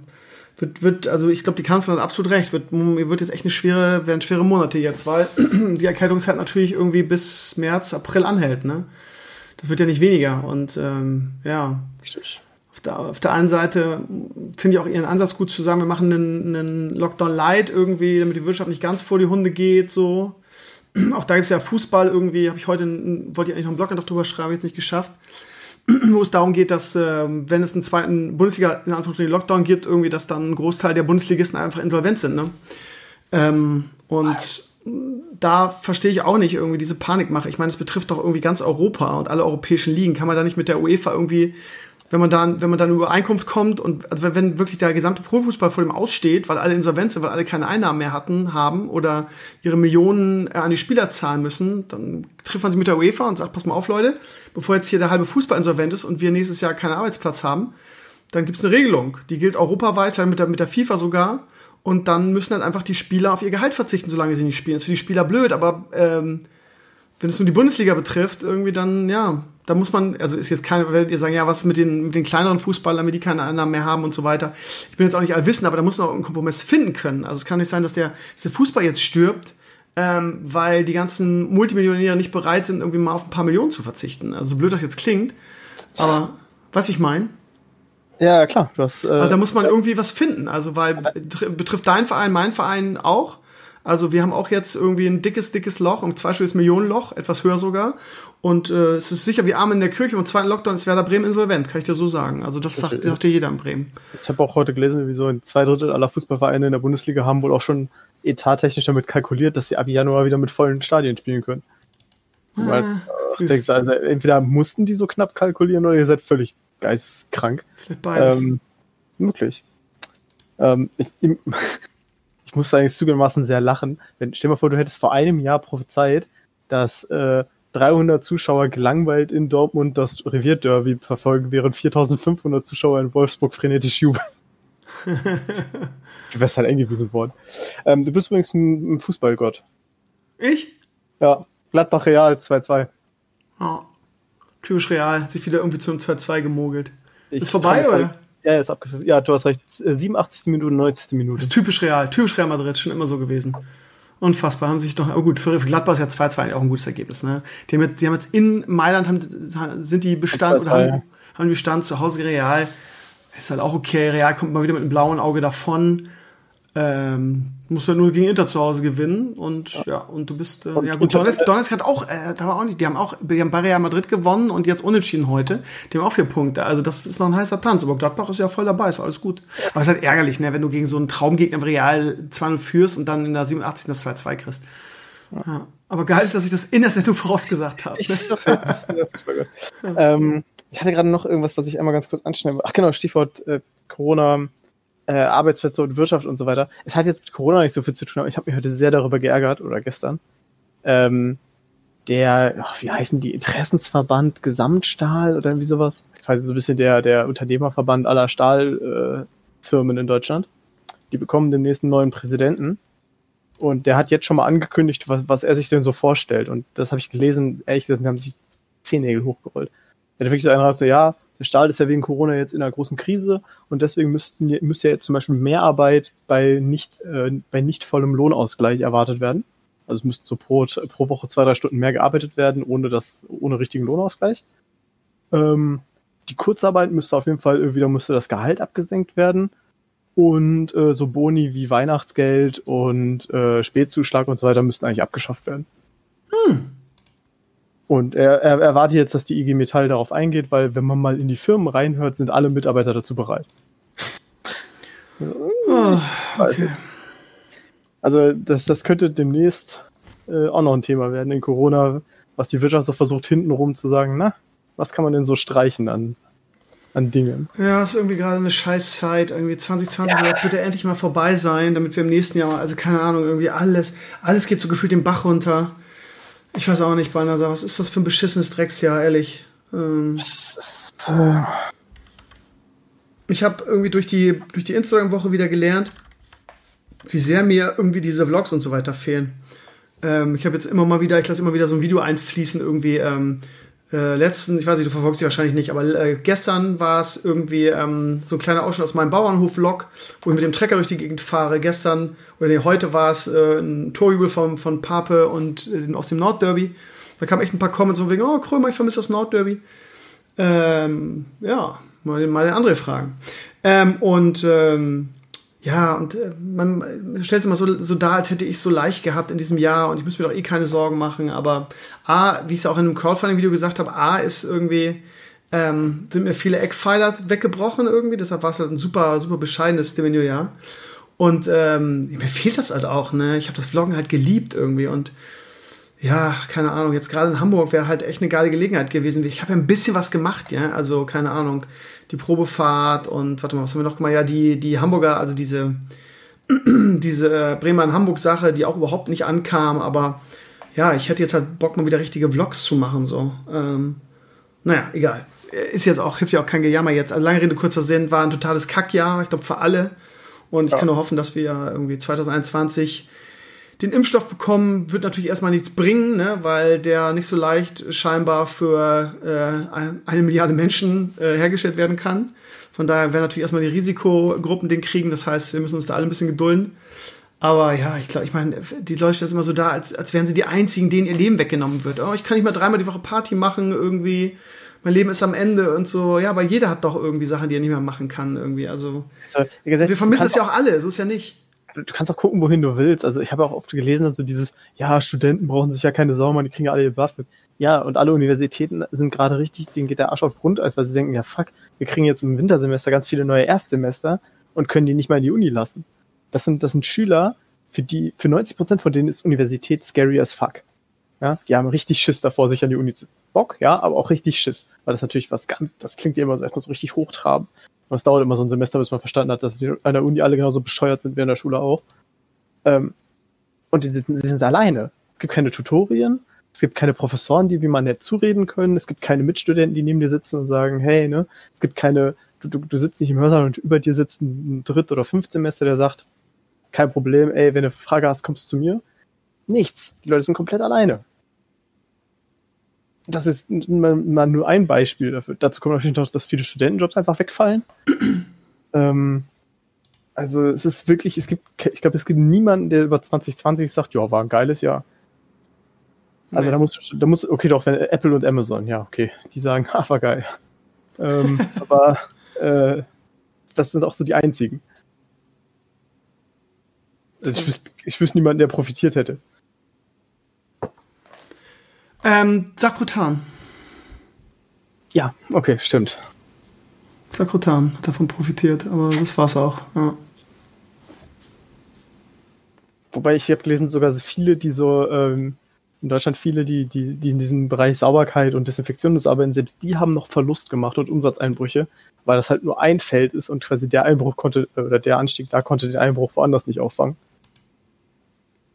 wird, wird also ich glaube, die Kanzlerin hat absolut recht, wird, wird jetzt echt eine schwere, werden schwere Monate jetzt, weil die Erkältungszeit natürlich irgendwie bis März, April anhält, ne? Das wird ja nicht weniger und ähm, ja. Richtig auf der, einen Seite finde ich auch ihren Ansatz gut zu sagen, wir machen einen, einen Lockdown Light irgendwie, damit die Wirtschaft nicht ganz vor die Hunde geht, so. Auch da gibt es ja Fußball irgendwie, habe ich heute, wollte ich eigentlich noch einen Blog drüber schreiben, jetzt nicht geschafft, wo es darum geht, dass, äh, wenn es einen zweiten Bundesliga, in Anführungsstrichen, Lockdown gibt, irgendwie, dass dann ein Großteil der Bundesligisten einfach insolvent sind, ne? Ähm, und da verstehe ich auch nicht irgendwie diese Panikmache. Ich meine, es betrifft doch irgendwie ganz Europa und alle europäischen Ligen. Kann man da nicht mit der UEFA irgendwie wenn man dann, wenn man dann in Übereinkunft kommt und also wenn wirklich der gesamte Profifußball vor dem aussteht, weil alle insolvent sind, weil alle keine Einnahmen mehr hatten, haben oder ihre Millionen äh, an die Spieler zahlen müssen, dann trifft man sich mit der UEFA und sagt, pass mal auf, Leute, bevor jetzt hier der halbe Fußball insolvent ist und wir nächstes Jahr keinen Arbeitsplatz haben, dann gibt's eine Regelung. Die gilt europaweit, vielleicht mit der, mit der FIFA sogar. Und dann müssen halt einfach die Spieler auf ihr Gehalt verzichten, solange sie nicht spielen. Das ist für die Spieler blöd, aber ähm, wenn es nur die Bundesliga betrifft, irgendwie dann, ja, da muss man, also ist jetzt keine, werdet ihr sagen, ja, was mit den, mit den kleineren Fußballern, wenn die keine Einnahmen mehr haben und so weiter. Ich bin jetzt auch nicht allwissend, aber da muss man auch einen Kompromiss finden können. Also es kann nicht sein, dass der, dass der Fußball jetzt stirbt, ähm, weil die ganzen Multimillionäre nicht bereit sind, irgendwie mal auf ein paar Millionen zu verzichten. Also so blöd das jetzt klingt, aber was ich meine? Ja, klar. Du hast, äh, also da muss man irgendwie was finden. Also weil betrifft dein Verein, mein Verein auch. Also wir haben auch jetzt irgendwie ein dickes, dickes Loch, ein zweistelliges Millionenloch, etwas höher sogar. Und äh, es ist sicher wie Arme in der Kirche. Im zweiten Lockdown ist Werder Bremen insolvent, kann ich dir so sagen. Also das sagt, sagt dir jeder in Bremen. Ich habe auch heute gelesen, wie so zwei Drittel aller Fußballvereine in der Bundesliga haben wohl auch schon etattechnisch damit kalkuliert, dass sie ab Januar wieder mit vollen Stadien spielen können. Ah, Weil, äh, denkst, also entweder mussten die so knapp kalkulieren oder ihr seid völlig geisteskrank. Vielleicht beides. Ähm, möglich. Ähm, ich, ich musste eigentlich zugegebenermaßen sehr lachen. Wenn, stell dir mal vor, du hättest vor einem Jahr prophezeit, dass äh, 300 Zuschauer gelangweilt in Dortmund das Revierderby verfolgen, während 4500 Zuschauer in Wolfsburg frenetisch jubeln. du wärst halt eng gewesen worden. Ähm, du bist übrigens ein, ein Fußballgott. Ich? Ja. Gladbach Real 2-2. Oh. Typisch Real. Hat sich wieder irgendwie zum 2-2 gemogelt. Ich ist vorbei, oder? Ja, ist. Ja, du hast recht. 87. Äh, Minute, 90. Minute. Das ist typisch Real. Typisch Real Madrid. Schon immer so gewesen. Unfassbar. Haben sich doch, aber gut, für Gladbach ist ja 2-2 auch ein gutes Ergebnis, ne? Die haben jetzt, die haben jetzt in Mailand, haben, sind die Bestand, oder haben, haben die Bestand zu Hause Real. Ist halt auch okay. Real kommt mal wieder mit einem blauen Auge davon. Ähm, musst du halt nur gegen Inter zu Hause gewinnen und ja, ja und du bist äh, und, ja gut. Donetsk, Donetsk hat auch, äh, da war auch nicht, die haben auch, die haben Real Madrid gewonnen und jetzt unentschieden heute. Die haben auch vier Punkte. Also das ist noch ein heißer Tanz. Aber Gladbach ist ja voll dabei, ist alles gut. Aber es ist halt ärgerlich, ne, wenn du gegen so einen Traumgegner im Real 2-0 führst und dann in der 87. das 2-2 kriegst. Ja. Aber geil ist, dass ich das in der Sendung vorausgesagt habe. Ne? ähm, ich hatte gerade noch irgendwas, was ich einmal ganz kurz anschneiden will. Ach genau, Stichwort äh, Corona äh, Arbeitsplätze und Wirtschaft und so weiter. Es hat jetzt mit Corona nicht so viel zu tun, aber ich habe mich heute sehr darüber geärgert, oder gestern. Ähm, der, oh, wie heißen die, Interessensverband Gesamtstahl oder irgendwie sowas? Ich weiß so ein bisschen der, der Unternehmerverband aller Stahlfirmen äh, in Deutschland. Die bekommen demnächst einen neuen Präsidenten. Und der hat jetzt schon mal angekündigt, was, was er sich denn so vorstellt. Und das habe ich gelesen, ehrlich gesagt, haben sich Zehennägel hochgerollt. Er hat wirklich so einen so, ja, der Stahl ist ja wegen Corona jetzt in einer großen Krise und deswegen müssten, müsste ja jetzt zum Beispiel mehr Arbeit bei nicht, äh, bei nicht vollem Lohnausgleich erwartet werden. Also es müssten so pro, pro Woche zwei, drei Stunden mehr gearbeitet werden, ohne das, ohne richtigen Lohnausgleich. Ähm, die Kurzarbeit müsste auf jeden Fall wieder müsste das Gehalt abgesenkt werden. Und äh, so Boni wie Weihnachtsgeld und äh, Spätzuschlag und so weiter müssten eigentlich abgeschafft werden. Hm. Und er, er erwartet jetzt, dass die IG Metall darauf eingeht, weil wenn man mal in die Firmen reinhört, sind alle Mitarbeiter dazu bereit. oh, okay. Also das, das könnte demnächst äh, auch noch ein Thema werden in Corona, was die Wirtschaft so versucht hintenrum zu sagen, na, was kann man denn so streichen an, an Dingen? Ja, ist irgendwie gerade eine Scheißzeit. Irgendwie 2020 ja. wird ja endlich mal vorbei sein, damit wir im nächsten Jahr, also keine Ahnung, irgendwie alles, alles geht so gefühlt den Bach runter. Ich weiß auch nicht, Balnasar, was ist das für ein beschissenes Drecksjahr, ehrlich? Ähm, äh, ich habe irgendwie durch die, durch die Instagram-Woche wieder gelernt, wie sehr mir irgendwie diese Vlogs und so weiter fehlen. Ähm, ich habe jetzt immer mal wieder, ich lasse immer wieder so ein Video einfließen, irgendwie ähm, äh, letzten, ich weiß nicht, du verfolgst sie wahrscheinlich nicht, aber äh, gestern war es irgendwie ähm, so ein kleiner Ausschnitt aus meinem Bauernhof-Vlog, wo ich mit dem Trecker durch die Gegend fahre. Gestern, oder nee, heute war es äh, ein Torjubel von, von Pape und äh, aus dem Nordderby. Da kamen echt ein paar Comments so wegen, oh Krömer, ich vermisse das Nordderby. Ähm, ja, mal, mal andere Fragen. Ähm, und ähm, ja, und äh, man stellt es immer so, so dar, als hätte ich es so leicht gehabt in diesem Jahr und ich muss mir doch eh keine Sorgen machen. Aber A, wie ich es auch in einem Crowdfunding-Video gesagt habe, A ist irgendwie, ähm, sind mir viele Eckpfeiler weggebrochen irgendwie, deshalb war es halt ein super, super bescheidenes Stevenio-Jahr. Und ähm, mir fehlt das halt auch, ne? Ich habe das Vloggen halt geliebt irgendwie und ja, keine Ahnung, jetzt gerade in Hamburg wäre halt echt eine geile Gelegenheit gewesen. Ich habe ja ein bisschen was gemacht, ja, also keine Ahnung die Probefahrt und warte mal, was haben wir noch gemacht? Ja, die, die Hamburger, also diese, diese Bremer-Hamburg-Sache, die auch überhaupt nicht ankam, aber ja, ich hätte jetzt halt Bock, mal wieder richtige Vlogs zu machen, so. Ähm, naja, egal. Ist jetzt auch, hilft ja auch kein Gejammer jetzt. Also lange Rede, kurzer Sinn, war ein totales Kackjahr, ich glaube für alle. Und ich ja. kann nur hoffen, dass wir irgendwie 2021 den Impfstoff bekommen wird natürlich erstmal nichts bringen, ne, weil der nicht so leicht scheinbar für äh, eine Milliarde Menschen äh, hergestellt werden kann. Von daher werden natürlich erstmal die Risikogruppen den kriegen. Das heißt, wir müssen uns da alle ein bisschen gedulden. Aber ja, ich glaube, ich meine, die Leute stellen es immer so da, als, als wären sie die einzigen, denen ihr Leben weggenommen wird. Oh, ich kann nicht mal dreimal die Woche Party machen, irgendwie. Mein Leben ist am Ende und so. Ja, aber jeder hat doch irgendwie Sachen, die er nicht mehr machen kann, irgendwie. Also, also wir vermissen das ja auch alle, so ist ja nicht du kannst auch gucken, wohin du willst. Also ich habe auch oft gelesen, so dieses, ja, Studenten brauchen sich ja keine Sorgen machen, die kriegen ja alle ihr Waffe. Ja, und alle Universitäten sind gerade richtig, denen geht der Arsch auf Grundeis, weil sie denken, ja fuck, wir kriegen jetzt im Wintersemester ganz viele neue Erstsemester und können die nicht mal in die Uni lassen. Das sind, das sind Schüler, für die, für 90 Prozent von denen ist Universität scary as fuck. Ja, die haben richtig Schiss davor, sich an die Uni zu Bock, ja, aber auch richtig Schiss. Weil das natürlich was ganz, das klingt ja immer so erstmal so richtig hochtrabend. Und es dauert immer so ein Semester, bis man verstanden hat, dass die an der Uni alle genauso bescheuert sind wie an der Schule auch. Ähm, und die sind, die sind alleine. Es gibt keine Tutorien, es gibt keine Professoren, die wie man nett zureden können, es gibt keine Mitstudenten, die neben dir sitzen und sagen, hey, ne, es gibt keine, du, du, du sitzt nicht im Hörsaal und über dir sitzt ein Dritt- oder Fünftsemester, der sagt, kein Problem, ey, wenn du eine Frage hast, kommst du zu mir. Nichts. Die Leute sind komplett alleine das ist mal, mal, nur ein Beispiel dafür. Dazu kommt natürlich noch, dass viele Studentenjobs einfach wegfallen. ähm, also es ist wirklich, es gibt, ich glaube, es gibt niemanden, der über 2020 sagt, ja, war ein geiles Jahr. Also nee. da muss, da muss, okay, doch, wenn Apple und Amazon, ja, okay, die sagen, ah, war geil. ähm, aber äh, das sind auch so die einzigen. Also ich wüsste, ich wüsste niemanden, der profitiert hätte. Ähm, Sakrotan. Ja, okay, stimmt. Sakrotan hat davon profitiert, aber das war's auch. Ja. Wobei ich habe gelesen, sogar viele, die so ähm, in Deutschland viele, die, die, die in diesem Bereich Sauberkeit und Desinfektion arbeiten, selbst die haben noch Verlust gemacht und Umsatzeinbrüche, weil das halt nur ein Feld ist und quasi der Einbruch konnte, oder der Anstieg da konnte den Einbruch woanders nicht auffangen.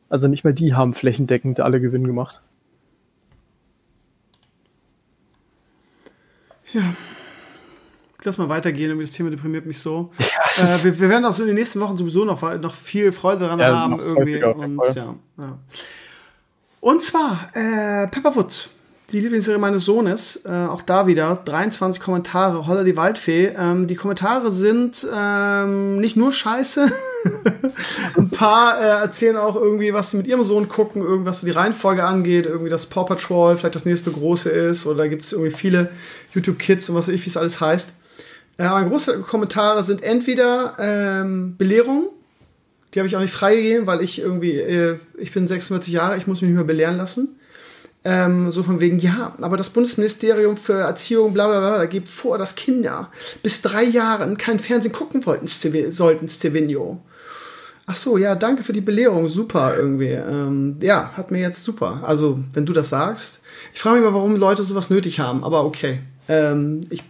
Also nicht mal die haben flächendeckend alle Gewinn gemacht. Ja. Lass mal weitergehen, das Thema deprimiert mich so. Ja, äh, wir, wir, werden auch so in den nächsten Wochen sowieso noch, noch viel Freude daran ja, haben. Irgendwie. Und, ja, und zwar äh, Pepperwood die Lieblingsserie meines Sohnes. Äh, auch da wieder 23 Kommentare. Holla die Waldfee. Ähm, die Kommentare sind ähm, nicht nur scheiße. Ein paar äh, erzählen auch irgendwie, was sie mit ihrem Sohn gucken, irgendwas so die Reihenfolge angeht, irgendwie das Paw Patrol vielleicht das nächste große ist. Oder gibt es irgendwie viele YouTube Kids und was weiß ich, wie es alles heißt. Äh, aber große Kommentare sind entweder ähm, Belehrungen. Die habe ich auch nicht freigegeben, weil ich irgendwie, äh, ich bin 46 Jahre, ich muss mich nicht mehr belehren lassen ähm, so von wegen, ja, aber das Bundesministerium für Erziehung, bla bla bla, gibt vor, dass Kinder bis drei Jahren kein Fernsehen gucken wollten, sollten, Stevenio. Ach so, ja, danke für die Belehrung, super irgendwie. Ähm, ja, hat mir jetzt super. Also, wenn du das sagst. Ich frage mich mal, warum Leute sowas nötig haben, aber okay. Ähm, ich,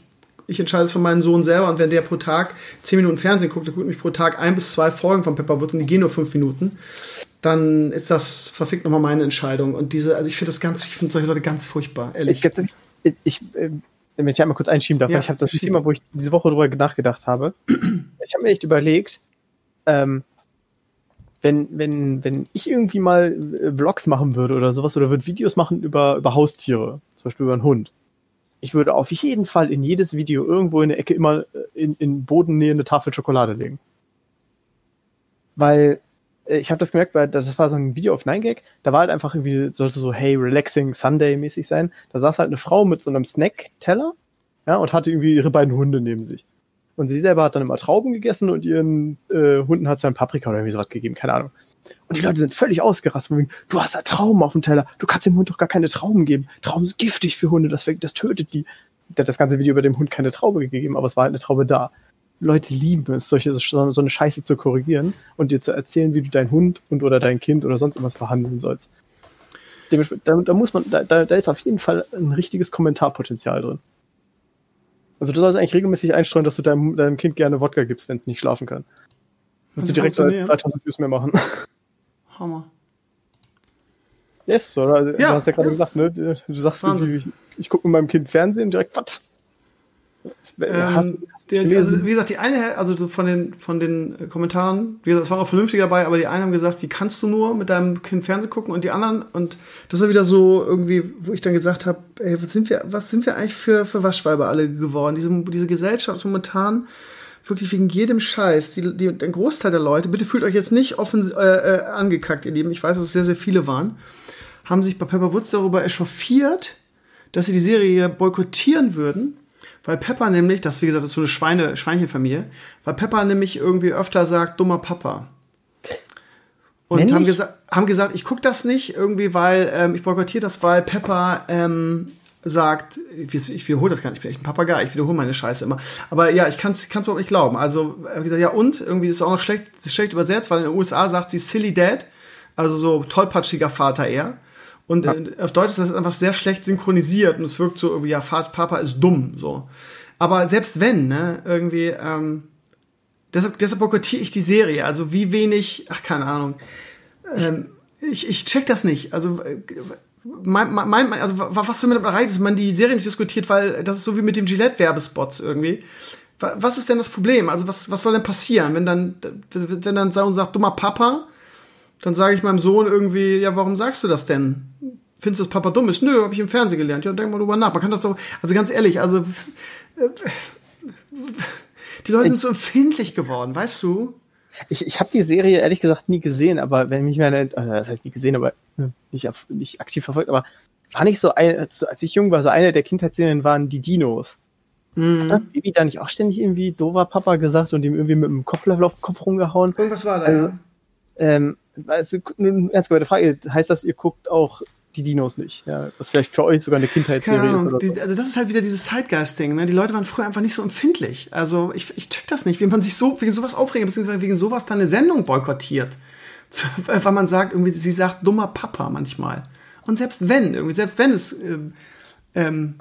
ich entscheide es von meinem Sohn selber und wenn der pro Tag zehn Minuten Fernsehen guckt, dann guckt mich pro Tag ein bis zwei Folgen von Pepperwood und die gehen nur fünf Minuten dann ist das verfickt nochmal meine Entscheidung. Und diese, also ich finde das ganz, ich finde solche Leute ganz furchtbar, ehrlich. Ich, ich, wenn ich einmal kurz einschieben darf, ja, ich habe das Thema, wo ich diese Woche drüber nachgedacht habe. ich habe mir echt überlegt, ähm, wenn, wenn, wenn ich irgendwie mal äh, Vlogs machen würde oder sowas oder würde Videos machen über, über Haustiere, zum Beispiel über einen Hund, ich würde auf jeden Fall in jedes Video irgendwo in der Ecke immer äh, in, in Bodennähe eine Tafel Schokolade legen. Weil ich habe das gemerkt, weil das war so ein Video auf 9gag, da war halt einfach irgendwie, sollte so, hey, relaxing Sunday mäßig sein. Da saß halt eine Frau mit so einem Snack-Teller, ja, und hatte irgendwie ihre beiden Hunde neben sich. Und sie selber hat dann immer Trauben gegessen und ihren äh, Hunden hat sie dann Paprika oder irgendwie sowas gegeben, keine Ahnung. Und die Leute sind völlig ausgerastet. Wegen, du hast da Trauben auf dem Teller. Du kannst dem Hund doch gar keine Trauben geben. Trauben sind giftig für Hunde, das, das tötet die. Der hat das ganze Video über dem Hund keine Traube gegeben, aber es war halt eine Traube da. Leute lieben es, solche, so eine Scheiße zu korrigieren und dir zu erzählen, wie du deinen Hund und oder dein Kind oder sonst irgendwas behandeln sollst. Da, da muss man, da, da ist auf jeden Fall ein richtiges Kommentarpotenzial drin. Also du sollst eigentlich regelmäßig einstreuen, dass du deinem, deinem Kind gerne Wodka gibst, wenn es nicht schlafen kann. Kannst du direkt 3000 Views mehr machen. Hammer. Ja, ist so, oder? Also, ja. Du hast ja gerade gesagt, ne? Du sagst, ich, ich gucke mit meinem Kind Fernsehen, direkt, was? Ähm, hast, hast der, also, wie gesagt, die eine, also von den, von den äh, Kommentaren, wie gesagt, es waren auch vernünftig dabei, aber die einen haben gesagt, wie kannst du nur mit deinem Kind Fernsehen gucken und die anderen, und das ist wieder so irgendwie, wo ich dann gesagt habe, ey, was sind wir, was sind wir eigentlich für, für Waschweiber alle geworden? Diese, diese Gesellschaft ist momentan wirklich wegen jedem Scheiß, die, die, der Großteil der Leute, bitte fühlt euch jetzt nicht offen äh, äh, angekackt, ihr Lieben, ich weiß, dass es sehr, sehr viele waren, haben sich bei Pepper Woods darüber echauffiert, dass sie die Serie boykottieren würden, weil Pepper nämlich, das wie gesagt, das ist so eine Schweine, Schweinchenfamilie, weil Pepper nämlich irgendwie öfter sagt, dummer Papa. Und haben, gesa haben gesagt, ich guck das nicht irgendwie, weil ähm, ich boykottiere das, weil Pepper ähm, sagt, ich wiederhole das gar nicht, ich bin echt ein Papagei, ich wiederhole meine Scheiße immer. Aber ja, ich kann es überhaupt nicht glauben. Also, wie gesagt, ja, und irgendwie ist es auch noch schlecht, schlecht übersetzt, weil in den USA sagt sie Silly Dad, also so tollpatschiger Vater eher. Und ja. auf Deutsch ist das einfach sehr schlecht synchronisiert und es wirkt so irgendwie, ja, Papa ist dumm, so. Aber selbst wenn, ne, irgendwie, ähm, deshalb, deshalb boykottiere ich die Serie. Also wie wenig, ach, keine Ahnung. Ähm, ich, ich check das nicht. Also, äh, mein, mein, also was damit erreicht ist, man die Serie nicht diskutiert, weil das ist so wie mit dem Gillette-Werbespots irgendwie. Was ist denn das Problem? Also, was, was soll denn passieren, wenn dann, wenn dann Sohn sagt, dummer Papa, dann sage ich meinem Sohn irgendwie, ja, warum sagst du das denn? Findest du, dass Papa dumm ist? Nö, habe ich im Fernsehen gelernt. Ja, denk mal drüber nach. Man kann das doch, also ganz ehrlich, also die Leute sind so empfindlich geworden, weißt du? Ich, ich habe die Serie ehrlich gesagt nie gesehen, aber wenn mich meine, also das heißt nie gesehen, aber hm, nicht, nicht aktiv verfolgt, aber war nicht so, ein, als ich jung war, so eine der Kindheitsserien waren die Dinos. Mhm. Hat das Baby da nicht auch ständig irgendwie dover Papa gesagt und ihm irgendwie mit dem Kopflöffel auf den Kopf rumgehauen? Irgendwas war da, also, ja. Ähm, also, eine gemeinte Frage, heißt das, ihr guckt auch die Dinos nicht. Ja, was vielleicht für euch sogar eine Kindheitsserie ist. Oder so. Also das ist halt wieder dieses Zeitgeist-Ding. Ne? Die Leute waren früher einfach nicht so empfindlich. Also ich, ich check das nicht, wie man sich so wegen sowas aufregt, beziehungsweise wegen sowas dann eine Sendung boykottiert. Weil man sagt, irgendwie, sie sagt dummer Papa manchmal. Und selbst wenn, irgendwie, selbst wenn es ähm, ähm,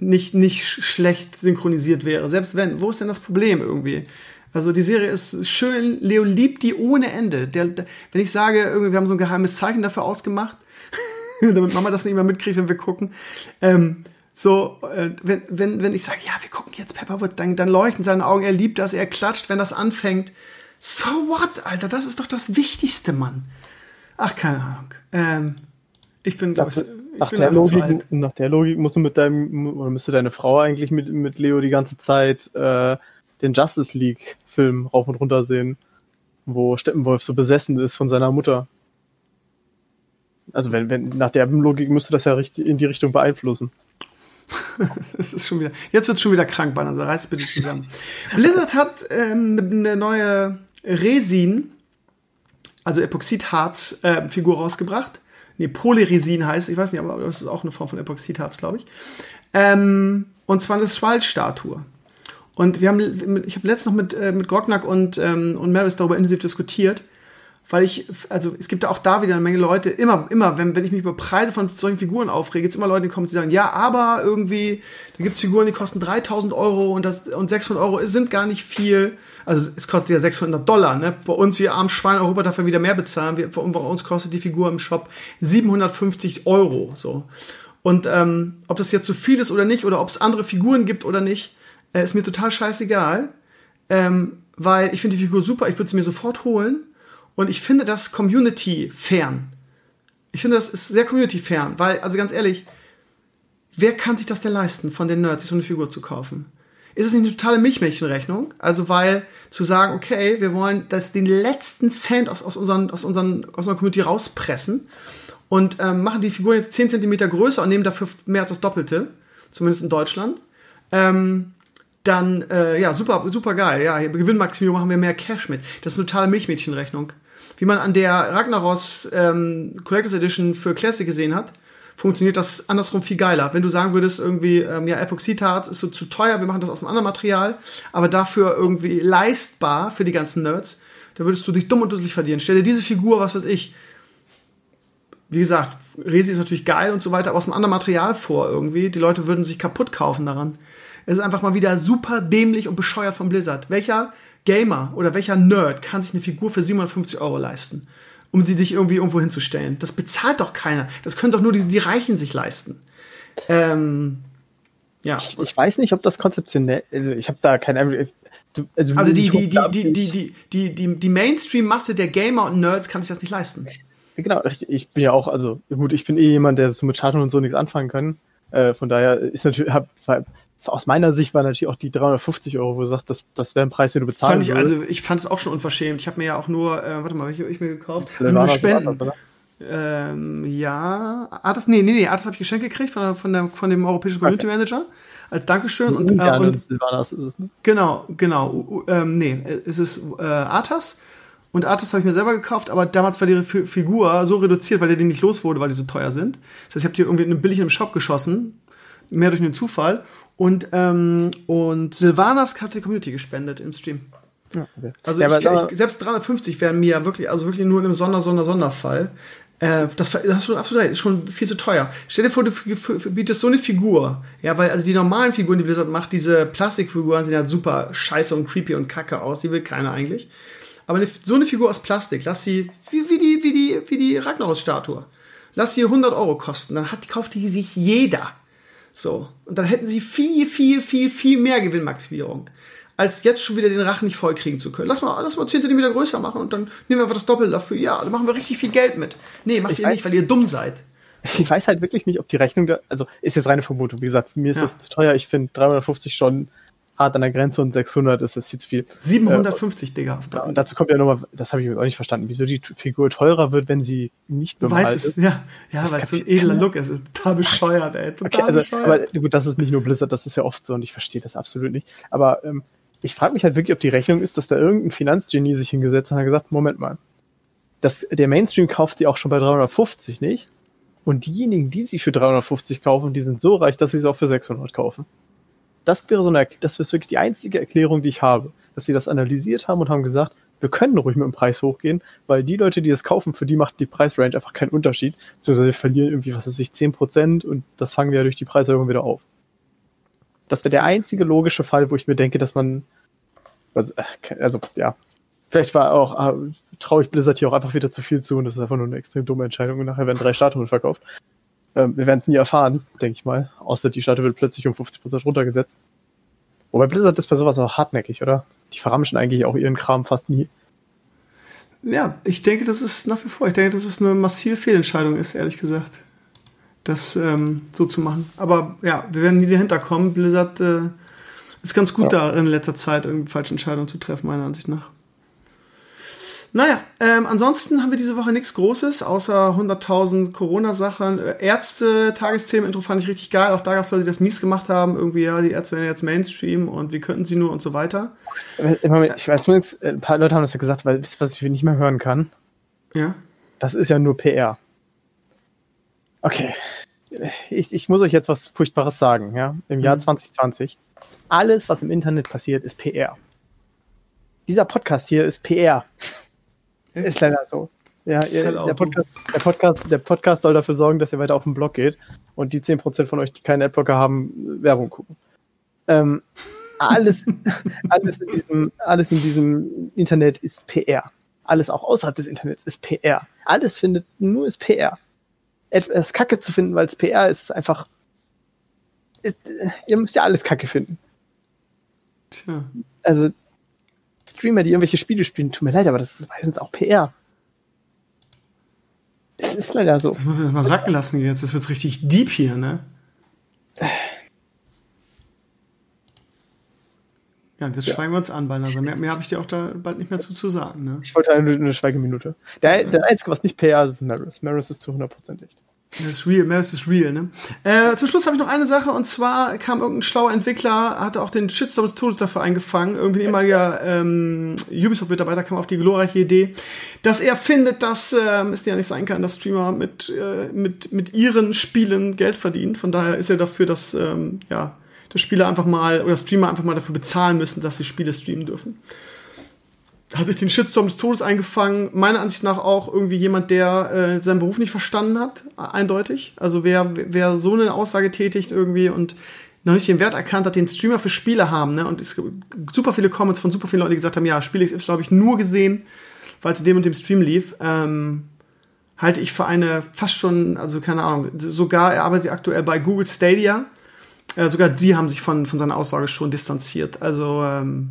nicht, nicht schlecht synchronisiert wäre, selbst wenn, wo ist denn das Problem irgendwie? Also die Serie ist schön, Leo liebt die ohne Ende. Der, der, wenn ich sage, irgendwie, wir haben so ein geheimes Zeichen dafür ausgemacht, damit Mama das nicht mehr mitkriegt, wenn wir gucken. Ähm, so, äh, wenn, wenn, wenn ich sage, ja, wir gucken jetzt Pepperwood, dann, dann leuchten seine Augen, er liebt das, er klatscht, wenn das anfängt. So what, Alter, das ist doch das Wichtigste, Mann. Ach, keine Ahnung. Ähm, ich bin, glaube ich, nach, der Logik, nach der Logik musst du mit deinem, oder müsste deine Frau eigentlich mit, mit Leo die ganze Zeit äh, den Justice League-Film rauf und runter sehen, wo Steppenwolf so besessen ist von seiner Mutter. Also wenn, wenn nach der Logik müsste das ja richtig in die Richtung beeinflussen. das ist schon wieder. Jetzt wird es schon wieder krank, Banner. Also reiß bitte zusammen. Blizzard hat ähm, eine neue Resin, also Epoxidharz-Figur äh, rausgebracht. Nee, Polyresin heißt, ich weiß nicht, aber das ist auch eine Form von Epoxidharz, glaube ich. Ähm, und zwar eine Swal-Statue. Und wir haben, ich habe letztens noch mit, äh, mit Grognack und, ähm, und Maris darüber intensiv diskutiert weil ich, also es gibt auch da wieder eine Menge Leute, immer, immer, wenn, wenn ich mich über Preise von solchen Figuren aufrege, gibt es immer Leute, die kommen, die sagen, ja, aber irgendwie, da gibt es Figuren, die kosten 3000 Euro und, das, und 600 Euro sind gar nicht viel. Also es kostet ja 600 Dollar, ne? Bei uns, wir armen Schwein Europa dafür wieder mehr bezahlen. Wir, bei uns kostet die Figur im Shop 750 Euro, so. Und ähm, ob das jetzt zu viel ist oder nicht, oder ob es andere Figuren gibt oder nicht, äh, ist mir total scheißegal. Ähm, weil ich finde die Figur super, ich würde sie mir sofort holen. Und ich finde das Community-fern. Ich finde, das ist sehr Community-fern, weil, also ganz ehrlich, wer kann sich das denn leisten, von den Nerds sich so eine Figur zu kaufen? Ist es nicht eine totale Milchmädchenrechnung? Also, weil zu sagen, okay, wir wollen das den letzten Cent aus, aus, unseren, aus, unseren, aus unserer Community rauspressen und ähm, machen die Figuren jetzt 10 cm größer und nehmen dafür mehr als das Doppelte, zumindest in Deutschland. Ähm, dann, äh, ja, super, super geil. Ja, Gewinnmaximierung machen wir mehr Cash mit. Das ist eine totale Milchmädchenrechnung. Wie man an der Ragnaros ähm, Collectors Edition für Classic gesehen hat, funktioniert das andersrum viel geiler. Wenn du sagen würdest, irgendwie, ähm, ja, Epoxidharz ist so zu teuer, wir machen das aus einem anderen Material, aber dafür irgendwie leistbar für die ganzen Nerds, dann würdest du dich dumm und dusselig verdienen. Stell dir diese Figur, was weiß ich, wie gesagt, Resi ist natürlich geil und so weiter, aber aus einem anderen Material vor irgendwie. Die Leute würden sich kaputt kaufen daran. Es ist einfach mal wieder super dämlich und bescheuert von Blizzard. Welcher Gamer oder welcher Nerd kann sich eine Figur für 750 Euro leisten, um sie sich irgendwie irgendwo hinzustellen? Das bezahlt doch keiner. Das können doch nur die, die Reichen sich leisten. Ähm, ja. Ich, ich, weiß nicht, ob das konzeptionell, also ich habe da keine also, also die, die, die, die, die, die, die, die Mainstream-Masse der Gamer und Nerds kann sich das nicht leisten. Genau, ich, ich bin ja auch, also gut, ich bin eh jemand, der so mit Chartern und so nichts anfangen kann. Äh, von daher ist natürlich, hab, aus meiner Sicht war natürlich auch die 350 Euro, wo du sagst, das, das wäre ein Preis, den du bezahlen ich, Also ich fand es auch schon unverschämt. Ich habe mir ja auch nur, äh, warte mal, welche habe ich mir gekauft? Nur Spenden. Ähm, ja, Artis, nee, nee, nee, Artis habe ich geschenkt gekriegt von, von, der, von dem europäischen Community okay. Manager als Dankeschön. Und, äh, und, Silvanas ist es, ne? Genau, genau. Ähm, nee, es ist äh, Arthas. Und Arthas habe ich mir selber gekauft, aber damals war die F Figur so reduziert, weil der die nicht los wurde, weil die so teuer sind. Das heißt, ich habe die irgendwie in einem billig im Shop geschossen, mehr durch einen Zufall. Und, ähm, und Silvanas hat die Community gespendet im Stream. Ja, okay. Also ja, ich, ich, selbst 350 wären mir wirklich, also wirklich nur einem Sonder, Sonder, Sonderfall. Äh, das, das hast du absolut recht, ist schon viel zu teuer. Stell dir vor, du bietest so eine Figur. Ja, weil also die normalen Figuren, die Blizzard macht, diese Plastikfiguren sehen halt super scheiße und creepy und kacke aus. Die will keiner eigentlich. Aber eine, so eine Figur aus Plastik, lass sie wie, wie die, wie die, wie die Ragnaros-Statue. Lass sie 100 Euro kosten, dann hat, kauft die sich jeder. So. Und dann hätten sie viel, viel, viel, viel mehr Gewinnmaximierung, als jetzt schon wieder den Rachen nicht vollkriegen zu können. Lass mal, lass mal 10 cm größer machen und dann nehmen wir einfach das Doppelte dafür. Ja, dann machen wir richtig viel Geld mit. Nee, macht ich ihr nicht, weil ihr dumm seid. Ich weiß halt wirklich nicht, ob die Rechnung da, also ist jetzt reine Vermutung. Wie gesagt, mir ist ja. das zu teuer. Ich finde 350 schon hart an der Grenze und 600 ist das viel zu viel. 750, äh, Digga. Und dazu kommt ja nochmal, das habe ich auch nicht verstanden, wieso die Figur teurer wird, wenn sie nicht bemalt ist. Ja, ja weil es so ein edler Look ist. ist total bescheuert, ey. Total okay, also, bescheuert. Aber gut, das ist nicht nur Blizzard, das ist ja oft so und ich verstehe das absolut nicht. Aber ähm, ich frage mich halt wirklich, ob die Rechnung ist, dass da irgendein Finanzgenie sich hingesetzt hat und hat gesagt, Moment mal, das, der Mainstream kauft die auch schon bei 350, nicht? Und diejenigen, die sie für 350 kaufen, die sind so reich, dass sie sie auch für 600 kaufen das wäre so eine, das ist wirklich die einzige Erklärung, die ich habe, dass sie das analysiert haben und haben gesagt, wir können ruhig mit dem Preis hochgehen, weil die Leute, die das kaufen, für die macht die Preisrange einfach keinen Unterschied. Beziehungsweise wir verlieren irgendwie, was weiß ich, 10% und das fangen wir ja durch die Preiserhöhung wieder auf. Das wäre der einzige logische Fall, wo ich mir denke, dass man, also, äh, also ja, vielleicht war auch, ah, traue ich Blizzard hier auch einfach wieder zu viel zu und das ist einfach nur eine extrem dumme Entscheidung und nachher werden drei Statuen verkauft. Ähm, wir werden es nie erfahren, denke ich mal. Außer die Statue wird plötzlich um 50% runtergesetzt. Wobei Blizzard ist bei sowas auch hartnäckig, oder? Die verramschen eigentlich auch ihren Kram fast nie. Ja, ich denke, das ist nach wie vor, ich denke, dass es eine massive Fehlentscheidung ist, ehrlich gesagt, das ähm, so zu machen. Aber ja, wir werden nie dahinter kommen. Blizzard äh, ist ganz gut ja. da in letzter Zeit irgendwie falsche Entscheidungen zu treffen, meiner Ansicht nach. Naja, ähm, ansonsten haben wir diese Woche nichts Großes, außer 100.000 Corona-Sachen. Äh, Ärzte, Tagesthemen-Intro fand ich richtig geil. Auch da gab es Leute, die das mies gemacht haben. Irgendwie, ja, die Ärzte werden jetzt Mainstream und wie könnten sie nur und so weiter. Ich weiß nur, ein paar Leute haben das ja gesagt, weil wisst was ich nicht mehr hören kann? Ja. Das ist ja nur PR. Okay. Ich, ich muss euch jetzt was Furchtbares sagen, ja. Im Jahr 2020. Mhm. Alles, was im Internet passiert, ist PR. Dieser Podcast hier ist PR. Ist leider so. Ja, ihr, halt der, Podcast, der, Podcast, der Podcast soll dafür sorgen, dass ihr weiter auf den Blog geht und die 10% von euch, die keinen Adblocker haben, Werbung gucken. Ähm, alles, alles, in diesem, alles in diesem Internet ist PR. Alles auch außerhalb des Internets ist PR. Alles findet nur ist PR. etwas Kacke zu finden, weil es PR ist, ist einfach. Äh, ihr müsst ja alles Kacke finden. Tja. Also, Streamer, die irgendwelche Spiele spielen, tut mir leid, aber das ist meistens auch PR. Es ist leider so. Das muss ich jetzt mal sacken lassen jetzt. Das wird richtig deep hier, ne? Ja, das ja. schweigen wir uns an, Balnasar. Mehr, mehr habe ich dir auch da bald nicht mehr zu, zu sagen. Ne? Ich wollte eine, eine Schweigeminute. Der, der Einzige, was nicht PR ist, ist Maris. Maris ist zu 100% echt. Das ist real, Maris ist real, ne? Äh, zum Schluss habe ich noch eine Sache und zwar kam irgendein schlauer Entwickler, hatte auch den Shitstorm des Todes dafür eingefangen. Irgendwie ein ehemaliger ähm, Ubisoft-Mitarbeiter kam auf die glorreiche Idee, dass er findet, dass ähm, es ja nicht sein kann, dass Streamer mit, äh, mit, mit ihren Spielen Geld verdienen. Von daher ist er dafür, dass ähm, ja, dass Spieler einfach mal oder Streamer einfach mal dafür bezahlen müssen, dass sie Spiele streamen dürfen hat sich den Shitstorm des Todes eingefangen. Meiner Ansicht nach auch irgendwie jemand, der äh, seinen Beruf nicht verstanden hat, eindeutig. Also wer, wer so eine Aussage tätigt irgendwie und noch nicht den Wert erkannt hat, den Streamer für Spiele haben, ne? Und es gibt super viele Comments von super vielen Leuten, die gesagt haben, ja, Spiel XY habe ich nur gesehen, weil es dem und dem Stream lief. Ähm, halte ich für eine fast schon, also keine Ahnung, sogar er arbeitet aktuell bei Google Stadia. Äh, sogar sie haben sich von, von seiner Aussage schon distanziert. Also ähm,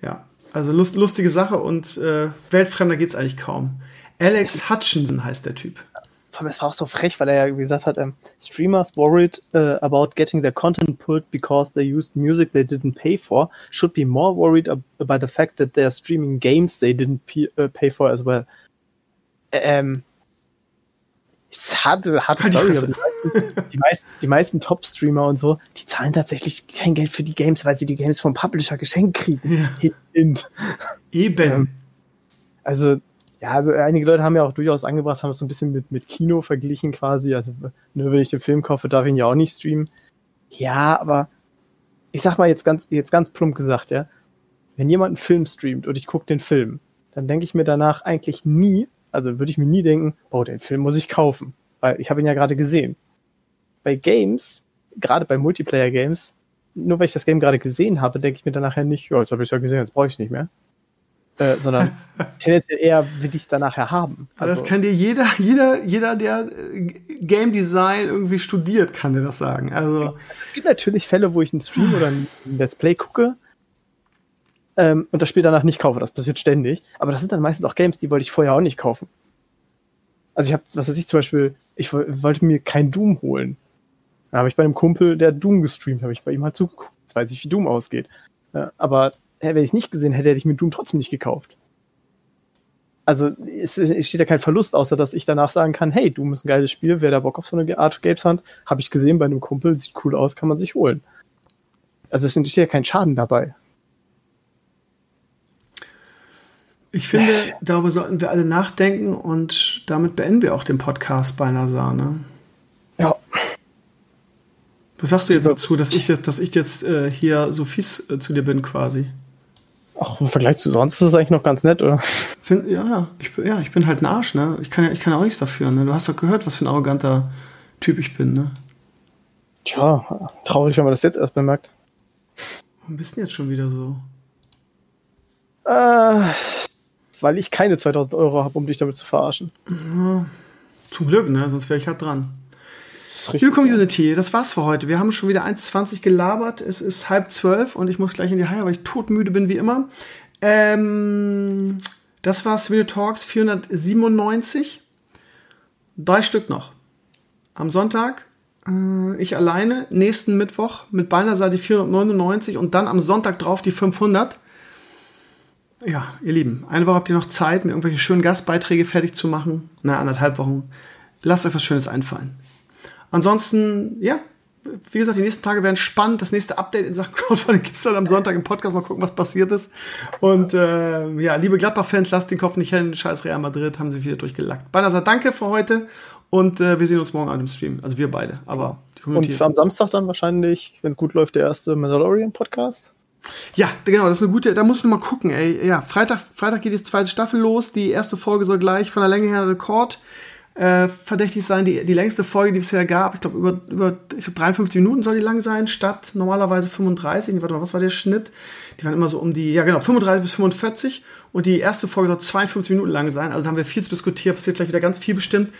ja, also lust, lustige Sache und äh, weltfremder geht's eigentlich kaum. Alex Hutchinson heißt der Typ. Es war auch so frech, weil er ja gesagt hat, ähm, Streamers worried uh, about getting their content pulled because they used music they didn't pay for should be more worried about the fact that they are streaming games they didn't uh, pay for as well. Ähm, harte, harte Story. Die, meisten, die, meisten, die meisten Top-Streamer und so, die zahlen tatsächlich kein Geld für die Games, weil sie die Games vom Publisher geschenkt kriegen. Ja. Hint, hint. Eben. Ähm, also, ja, also einige Leute haben ja auch durchaus angebracht, haben es so ein bisschen mit, mit Kino verglichen quasi. Also, nur wenn ich den Film kaufe, darf ich ihn ja auch nicht streamen. Ja, aber ich sag mal jetzt ganz, jetzt ganz plump gesagt, ja, wenn jemand einen Film streamt und ich gucke den Film, dann denke ich mir danach eigentlich nie, also würde ich mir nie denken, boah, den Film muss ich kaufen, weil ich habe ihn ja gerade gesehen. Bei Games, gerade bei Multiplayer-Games, nur weil ich das Game gerade gesehen habe, denke ich mir dann nachher nicht, ja, jetzt habe ich es ja gesehen, jetzt brauche ich es nicht mehr. Äh, sondern tendenziell eher will ich es dann nachher haben. Also, das kann dir jeder, jeder, jeder, der äh, Game Design irgendwie studiert, kann dir das sagen. Also es gibt natürlich Fälle, wo ich einen Stream oder ein Let's Play gucke ähm, und das Spiel danach nicht kaufe. Das passiert ständig. Aber das sind dann meistens auch Games, die wollte ich vorher auch nicht kaufen. Also ich habe, was weiß ich zum Beispiel, ich wollte mir kein Doom holen. Dann habe ich bei einem Kumpel, der Doom gestreamt, habe ich bei ihm halt zugeguckt. Jetzt weiß ich, wie Doom ausgeht. Ja, aber wenn ich es nicht gesehen hätte, hätte ich mir Doom trotzdem nicht gekauft. Also es, steht ja kein Verlust, außer dass ich danach sagen kann, hey, Doom ist ein geiles Spiel, wer da Bock auf so eine Art Games hat, habe ich gesehen bei einem Kumpel, sieht cool aus, kann man sich holen. Also es steht ja kein Schaden dabei. Ich finde, darüber sollten wir alle nachdenken und damit beenden wir auch den Podcast bei Nazar, ne? Ja. Was sagst du jetzt dazu, dass ich jetzt, dass ich jetzt äh, hier so fies äh, zu dir bin quasi? Ach, im Vergleich zu sonst ist es eigentlich noch ganz nett, oder? Find, ja, ich, ja, ich bin halt ein Arsch, ne? Ich kann ja, ich kann ja auch nichts dafür, ne? Du hast doch gehört, was für ein arroganter Typ ich bin, ne? Tja, traurig, wenn man das jetzt erst bemerkt. Warum bist du jetzt schon wieder so? Äh, weil ich keine 2000 Euro habe, um dich damit zu verarschen. Ja, zum Glück, ne? Sonst wäre ich halt dran. Liebe Community, das war's für heute. Wir haben schon wieder 1,20 gelabert. Es ist halb zwölf und ich muss gleich in die Haie, weil ich todmüde bin wie immer. Ähm, das war's Video Talks 497. Drei Stück noch. Am Sonntag äh, ich alleine. Nächsten Mittwoch mit Balnasar die 499 und dann am Sonntag drauf die 500. Ja, ihr Lieben, eine Woche habt ihr noch Zeit, mir irgendwelche schönen Gastbeiträge fertig zu machen. Na, anderthalb Wochen. Lasst euch was Schönes einfallen. Ansonsten, ja, wie gesagt, die nächsten Tage werden spannend. Das nächste Update in Sachen Crowdfunding gibt es dann am Sonntag im Podcast. Mal gucken, was passiert ist. Und äh, ja, liebe Gladbach-Fans, lasst den Kopf nicht hin. Scheiß Real Madrid, haben sie wieder durchgelackt. Banner danke für heute und äh, wir sehen uns morgen an dem Stream. Also wir beide, aber die Community. Und am Samstag dann wahrscheinlich, wenn es gut läuft, der erste Mandalorian-Podcast. Ja, genau, das ist eine gute, da musst du mal gucken, ey. Ja, Freitag, Freitag geht die zweite Staffel los. Die erste Folge soll gleich von der Länge her Rekord äh, verdächtig sein. Die, die längste Folge, die es bisher gab, ich glaube, über, über ich glaub, 53 Minuten soll die lang sein, statt normalerweise 35. Warte mal, was war der Schnitt? Die waren immer so um die, ja genau, 35 bis 45. Und die erste Folge soll 52 Minuten lang sein. Also da haben wir viel zu diskutieren. Passiert gleich wieder ganz viel bestimmt.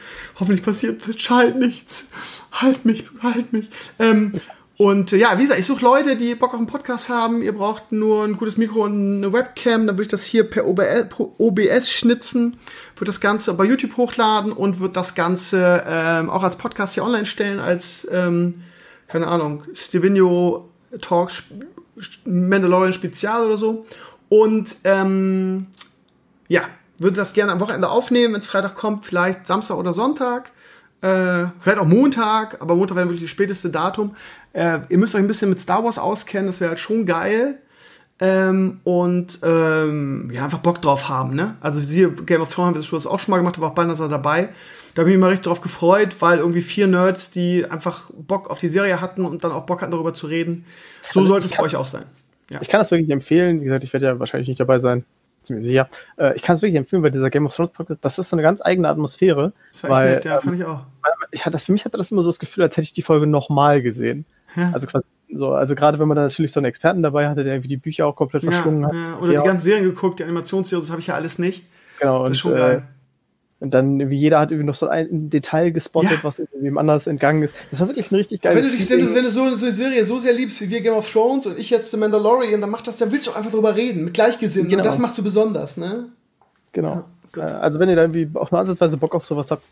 Hoffentlich passiert halt nichts. Halt mich, halt mich. Ähm, und äh, ja, wie gesagt, ich suche Leute, die Bock auf einen Podcast haben. Ihr braucht nur ein gutes Mikro und eine Webcam. Dann würde ich das hier per OBS, schnitzen, würde das Ganze bei YouTube hochladen und würde das Ganze ähm, auch als Podcast hier online stellen, als, ähm, keine Ahnung, Stevenio Talks Mandalorian Spezial oder so. Und ähm, ja, würde das gerne am Wochenende aufnehmen, wenn es Freitag kommt, vielleicht Samstag oder Sonntag. Äh, vielleicht auch Montag, aber Montag wäre wirklich das späteste Datum. Äh, ihr müsst euch ein bisschen mit Star Wars auskennen, das wäre halt schon geil. Ähm, und ähm, ja, einfach Bock drauf haben, ne? Also sie, Game of Thrones haben wir das auch schon mal gemacht, da war auch Balnasar dabei. Da bin ich mal richtig drauf gefreut, weil irgendwie vier Nerds, die einfach Bock auf die Serie hatten und dann auch Bock hatten, darüber zu reden. So also sollte es bei euch auch sein. Ja. Ich kann das wirklich empfehlen. Wie gesagt, ich werde ja wahrscheinlich nicht dabei sein. Ziemlich sicher. Äh, ich kann es wirklich empfehlen, weil dieser Game of Thrones Podcast, das ist so eine ganz eigene Atmosphäre. Das war weil, nett, ja, fand ich auch. Ich hatte, für mich hatte das immer so das Gefühl, als hätte ich die Folge nochmal gesehen. Ja. Also quasi so, also gerade wenn man da natürlich so einen Experten dabei hatte, der irgendwie die Bücher auch komplett verschlungen ja, hat. Ja. Oder die ganzen Serien geguckt, die Animationsserien, das habe ich ja alles nicht. Genau. Das ist schon äh, geil. Und dann, wie jeder hat irgendwie noch so ein Detail gespottet, ja. was irgendwie anders entgangen ist. Das war wirklich ein richtig geiles wenn du, dich, wenn du, wenn du so, so eine Serie so sehr liebst wie wir Game of Thrones und ich jetzt The Mandalorian, dann macht das, dann willst du einfach drüber reden, mit Gleichgesinnten. Genau. Und das machst du besonders, ne? Genau. Ja, also wenn ihr da irgendwie auch nur ansatzweise Bock auf sowas habt,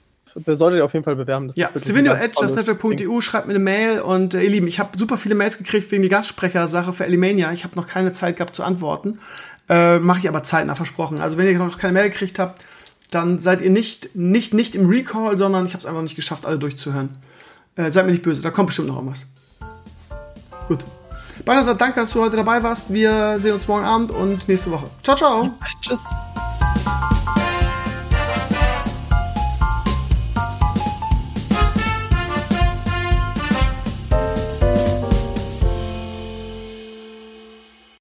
solltet ihr auf jeden Fall bewerben. Das ja, stevenio.justnetwork.eu, schreibt mir eine Mail und äh, ihr Lieben, ich habe super viele Mails gekriegt wegen die Gastsprecher-Sache für Elimania. Ich habe noch keine Zeit gehabt zu antworten. Äh, Mache ich aber zeitnah versprochen. Also wenn ihr noch keine Mail gekriegt habt, dann seid ihr nicht, nicht, nicht im Recall, sondern ich habe es einfach nicht geschafft, alle durchzuhören. Äh, seid mir nicht böse, da kommt bestimmt noch irgendwas. Gut. Beinerseits danke, dass du heute dabei warst. Wir sehen uns morgen Abend und nächste Woche. Ciao, ciao. Tschüss.